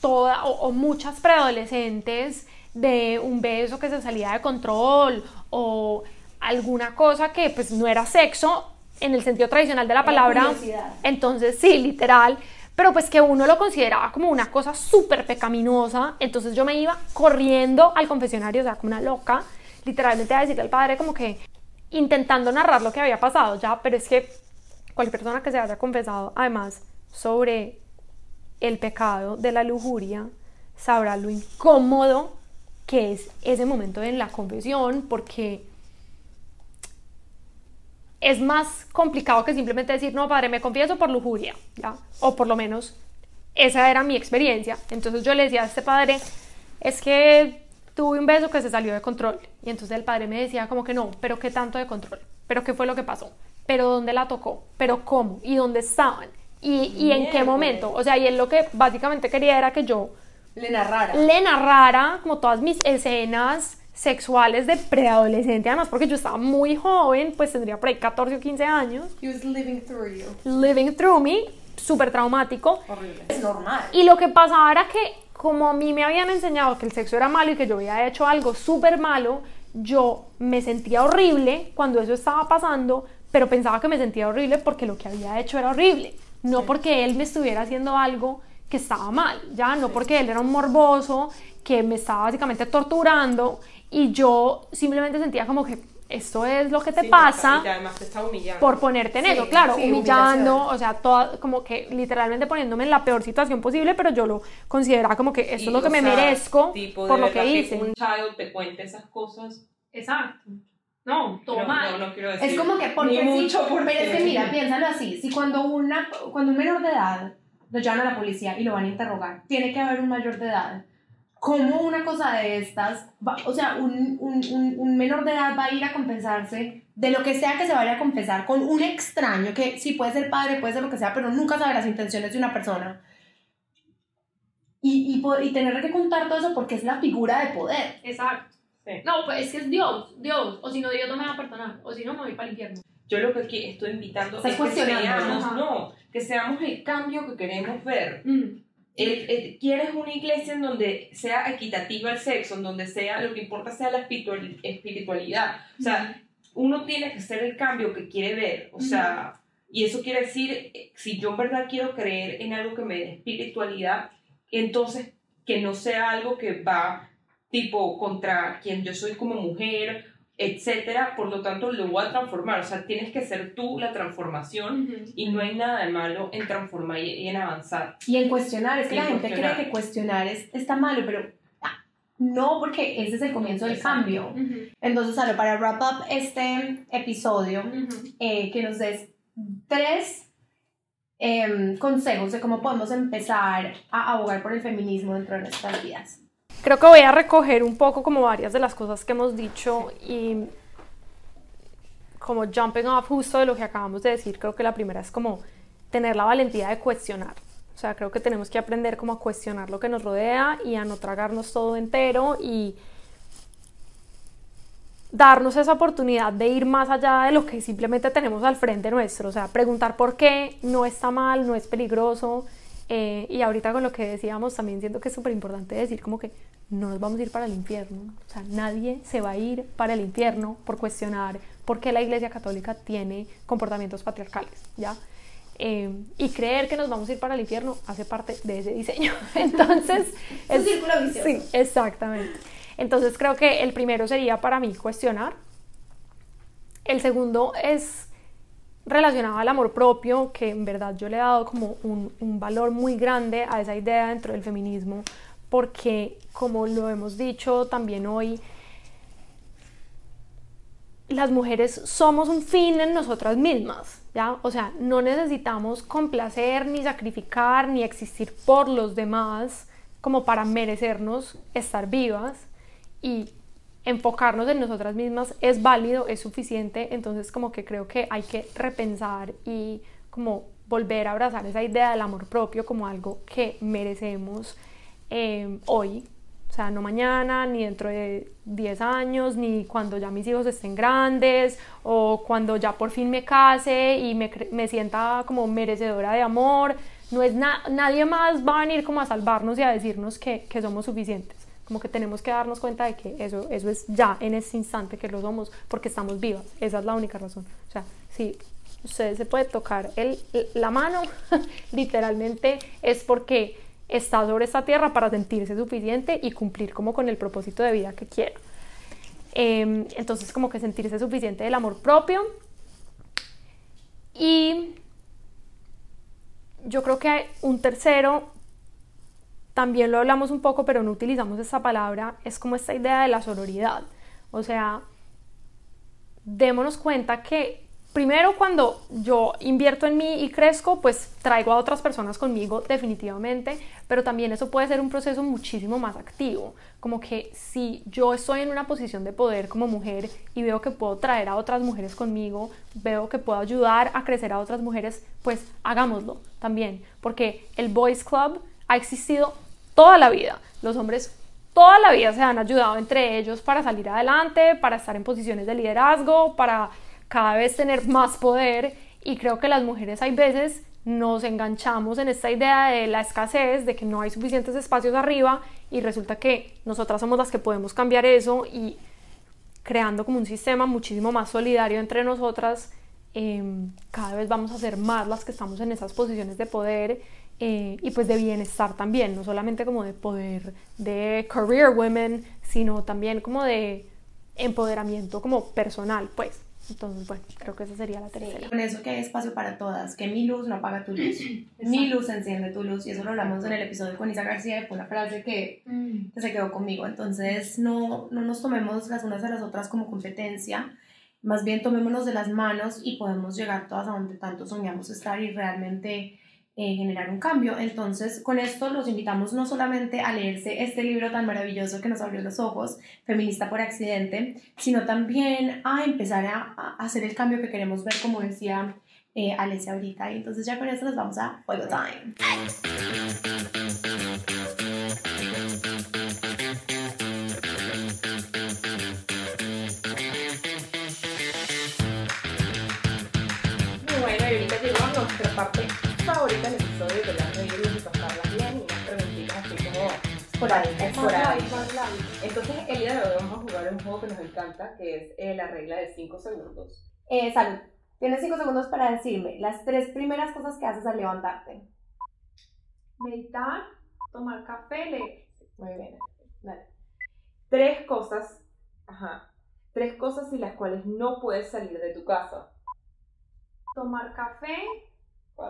toda o, o muchas preadolescentes de un beso que se salía de control o alguna cosa que pues no era sexo en el sentido tradicional de la palabra. Entonces, sí, literal. Pero pues que uno lo consideraba como una cosa súper pecaminosa. Entonces yo me iba corriendo al confesionario, o sea, como una loca, literalmente a decirle al padre como que intentando narrar lo que había pasado ya, pero es que cualquier persona que se haya confesado además sobre el pecado de la lujuria sabrá lo incómodo que es ese momento en la confesión porque es más complicado que simplemente decir, no, padre, me confieso por lujuria, ¿ya? O por lo menos esa era mi experiencia. Entonces yo le decía a este padre, es que tuve un beso que se salió de control. Y entonces el padre me decía como que no, pero ¿qué tanto de control? ¿Pero qué fue lo que pasó? ¿Pero dónde la tocó? ¿Pero cómo? ¿Y dónde estaban? ¿Y, y en qué momento? O sea, y él lo que básicamente quería era que yo Le narrara. le narrara como todas mis escenas sexuales de preadolescente, además porque yo estaba muy joven, pues tendría por ahí 14 o 15 años, He was living through you. living through me, súper traumático. Horrible. Es normal. Y lo que pasaba era que como a mí me habían enseñado que el sexo era malo y que yo había hecho algo súper malo, yo me sentía horrible cuando eso estaba pasando, pero pensaba que me sentía horrible porque lo que había hecho era horrible, no porque él me estuviera haciendo algo que estaba mal, ya no porque él era un morboso que me estaba básicamente torturando y yo simplemente sentía como que esto es lo que te Sí, pasa Y además te está humillando. por ponerte en Sí, eso, claro, sí, humillando, o sea, toda, como que literalmente poniéndome en la peor situación posible, pero yo lo consideraba como que esto Y, es lo que me sea, merezco tipo, por lo que hice. un child te cuente esas cosas. Exacto. No, todo no, mal. No, no quiero decir. Es como que porque mucho porque pero es que mira, piénsalo así, si cuando una cuando un menor de edad lo llaman a la policía y lo van a interrogar, tiene que haber un mayor de edad. ¿Cómo una cosa de estas, va- o sea, un, un, un, un menor de edad va a ir a confesarse de lo que sea que se vaya a confesar con un extraño que sí puede ser padre, puede ser lo que sea, pero nunca sabe las intenciones de una persona? Y, y, y tener que contar todo eso porque es la figura de poder. Exacto. Sí. No, pues es que es Dios, Dios, o si no, Dios no me va a perdonar, o si no, me voy para el infierno. Yo lo que aquí estoy invitando Estás es que cuestionando, seamos, no, que seamos el cambio que queremos ver. Mm. El- el- ¿Quieres una iglesia en donde sea equitativa el sexo, en donde sea lo que importa sea la espiritual- espiritualidad? O sea, uno tiene que ser el cambio que quiere ver. O sea, y eso quiere decir, eh, si yo en verdad quiero creer en algo que me dé espiritualidad, entonces que no sea algo que va tipo contra quien yo soy como mujer, etcétera, por lo tanto lo voy a transformar, o sea, tienes que ser tú la transformación y no hay nada de malo en transformar y en avanzar. Y en cuestionar, es que la en gente cree que cuestionar es, está malo, pero ah, no, porque ese es el comienzo del Exacto. cambio. Entonces, Salo, para wrap up este episodio, Mm. eh, que nos des tres em, consejos de cómo podemos empezar a abogar por el feminismo dentro de nuestras vidas. Creo que voy a recoger un poco como varias de las cosas que hemos dicho y como jumping off justo de lo que acabamos de decir, creo que la primera es como tener la valentía de cuestionar. O sea, creo que tenemos que aprender como a cuestionar lo que nos rodea y a no tragarnos todo entero y darnos esa oportunidad de ir más allá de lo que simplemente tenemos al frente nuestro, o sea, preguntar por qué no está mal, no es peligroso. eh, y ahorita con lo que decíamos, también siento que es súper importante decir como que no nos vamos a ir para el infierno. O sea, nadie se va a ir para el infierno por cuestionar por qué la Iglesia Católica tiene comportamientos patriarcales, ¿ya? Eh, y creer que nos vamos a ir para el infierno hace parte de ese diseño. Entonces, Es un círculo vicioso. Sí, exactamente. Entonces creo que el primero sería para mí cuestionar. El segundo es relacionado al amor propio, que en verdad yo le he dado como un, un valor muy grande a esa idea dentro del feminismo, porque como lo hemos dicho también hoy, las mujeres somos un fin en nosotras mismas, ¿ya? O sea, no necesitamos complacer, ni sacrificar, ni existir por los demás como para merecernos estar vivas y enfocarnos en nosotras mismas es válido, es suficiente, entonces como que creo que hay que repensar y como volver a abrazar esa idea del amor propio como algo que merecemos eh, hoy, o sea, no mañana, ni dentro de 10 años, ni cuando ya mis hijos estén grandes, o cuando ya por fin me case y me, me sienta como merecedora de amor. No es na- nadie más va a venir como a salvarnos y a decirnos que, que somos suficientes. Como que tenemos que darnos cuenta de que eso, eso es ya en ese instante que lo somos, porque estamos vivas. Esa es la única razón. O sea, si usted se puede tocar el, la mano, literalmente es porque está sobre esta tierra para sentirse suficiente y cumplir como con el propósito de vida que quiera. Eh, entonces como que sentirse suficiente del amor propio y yo creo que hay un tercero, también lo hablamos un poco, pero no utilizamos esa palabra, es como esta idea de la sororidad. O sea, démonos cuenta que primero cuando yo invierto en mí y crezco, pues traigo a otras personas conmigo definitivamente, pero también eso puede ser un proceso muchísimo más activo, como que si yo estoy en una posición de poder como mujer y veo que puedo traer a otras mujeres conmigo, veo que puedo ayudar a crecer a otras mujeres, pues hagámoslo también, porque el Boys Club ha existido toda la vida. Los hombres toda la vida se han ayudado entre ellos para salir adelante, para estar en posiciones de liderazgo, para cada vez tener más poder y creo que las mujeres hay veces nos enganchamos en esta idea de la escasez, de que no hay suficientes espacios arriba y resulta que nosotras somos las que podemos cambiar eso y creando como un sistema muchísimo más solidario entre nosotras, em, cada vez vamos a ser más las que estamos en esas posiciones de poder eh, y pues de bienestar también, no solamente como de poder de career women, sino también como de empoderamiento como personal, pues. Entonces, bueno, creo que esa sería la tercera. Con eso que hay espacio para todas, que mi luz no apaga tu luz, mi luz enciende tu luz, y eso lo hablamos en el episodio con Isa García, fue una frase que, que se quedó conmigo. Entonces, no, no nos tomemos las unas a las otras como competencia, más bien tomémonos de las manos y podemos llegar todas a donde tanto soñamos estar y realmente eh, generar un cambio. Entonces, con esto los invitamos no solamente a leerse este libro tan maravilloso que nos abrió los ojos, Feminista por Accidente, sino también a empezar a, hacer el cambio que queremos ver, como decía eh, ahorita. Y entonces ya con esto nos vamos a Fuego Time. Bueno, y ahorita a nuestra parte favorita del episodio, de las reír y pasarlas bien y unas preguntitas así como Por ahí. esporádicas. Entonces, el día de hoy vamos a jugar un juego que nos encanta, que es eh, la regla de 5 segundos. Eh, salud. Tienes cinco segundos para decirme las tres primeras cosas que haces al levantarte. Meditar, tomar café, leer. Muy bien. Dale. Tres cosas, ajá, tres cosas sin las cuales no puedes salir de tu casa. Tomar café,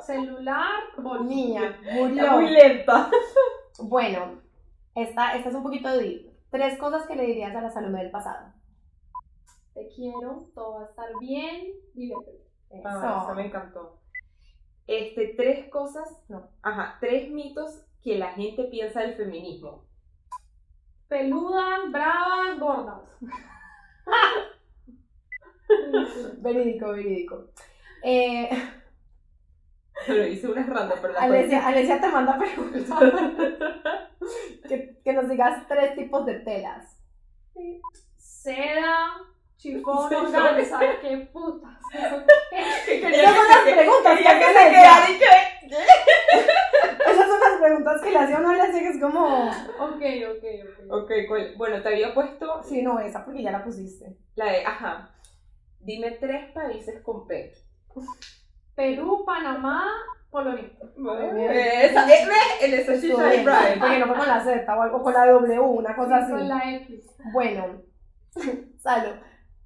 celular, Niña, Está muy murió. lenta. Bueno, esta, esta es un poquito deep. Tres cosas que le dirías a la Salomé del pasado. te quiero, todo va a estar bien, diviértete. Eso. Ah, eso me encantó. Este, tres cosas, no, ajá, tres mitos que la gente piensa del feminismo. Peludas, bravas, gordas. Verídico, verídico. Eh, Lo hice una random, pero la Alesia, Alesia te manda preguntas. que, que nos digas tres tipos de telas. Seda, chifón, organza, qué putas. Esas son las preguntas que que se quedara y que... Esas son las preguntas que le hacía uno a Alesia, que es como. Ok, ok, ok. Ok, ¿cuál? bueno, te había puesto Sí, no, esa porque ya la pusiste. la de, ajá, dime tres países con P. Perú, Panamá, Polonia. bien. Esa, eh, Estuvo chicha bien, de Brian. Porque no fue con la Z o algo con la W, una cosa así. Con la X. Bueno, Salo,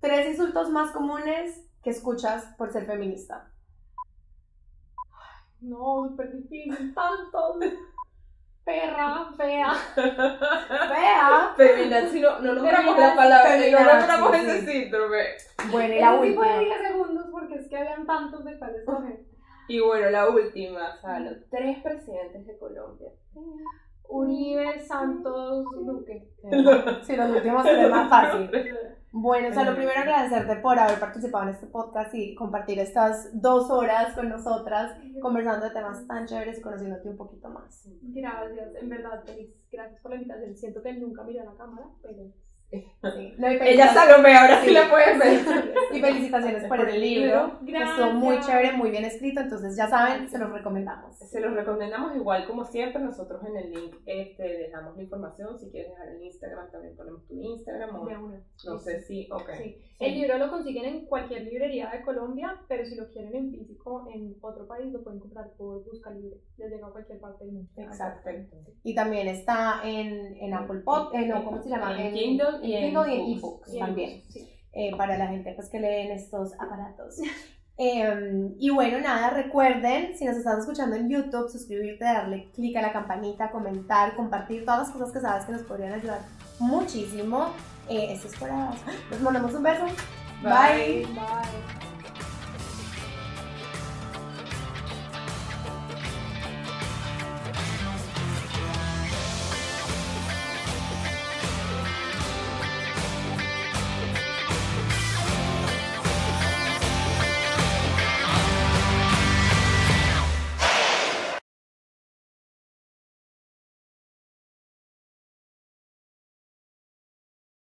tres insultos más comunes que escuchas por ser feminista. No, súper difícil. Tantos. Perra, fea. Fea. Feminazi, no, no nombramos la palabra, no feminazi, nombramos sí. ese síndrome. Bueno, y la última. de 10 segundos porque es que habían tantos de cuál escoger. Y bueno, la última, Salo. Tres presidentes de Colombia. Uribe, Santos, Duque. Sí, los últimos tres más fácil. Bueno, Salo, primero agradecerte por haber participado en este podcast y compartir estas dos horas con nosotras, conversando de temas tan chéveres y conociéndote un poquito más. Gracias, en verdad, feliz. Gracias por la invitación. Siento que nunca miré a la cámara, pero. Sí. No, Ella Salomé, ahora sí Sí. la puedes ver. Y felicitaciones por el libro. Gracias. Estuvo muy chévere, muy bien escrito, entonces ya saben, se los recomendamos. Se los recomendamos igual como siempre, nosotros en el link este, dejamos la información, si quieres dejar el Instagram también ponemos tu Instagram o no sé si, ok. El libro lo consiguen en cualquier librería de Colombia, pero si lo quieren en físico en otro país lo pueden comprar por Busca Libre. Les llega a cualquier parte del mundo. Exacto. Y también está en, en Apple Pod, eh, no, ¿cómo se llama? En Kindle y en Kindle y ebooks también, sí. eh, para la gente pues, que leen estos aparatos. Eh, y bueno, nada, recuerden, si nos estás escuchando en YouTube, suscribirte, darle clic a la campanita, comentar, compartir todas las cosas que sabes que nos podrían ayudar muchísimo. Eh, esto es por ahora. Nos mandamos un beso. Bye. Bye.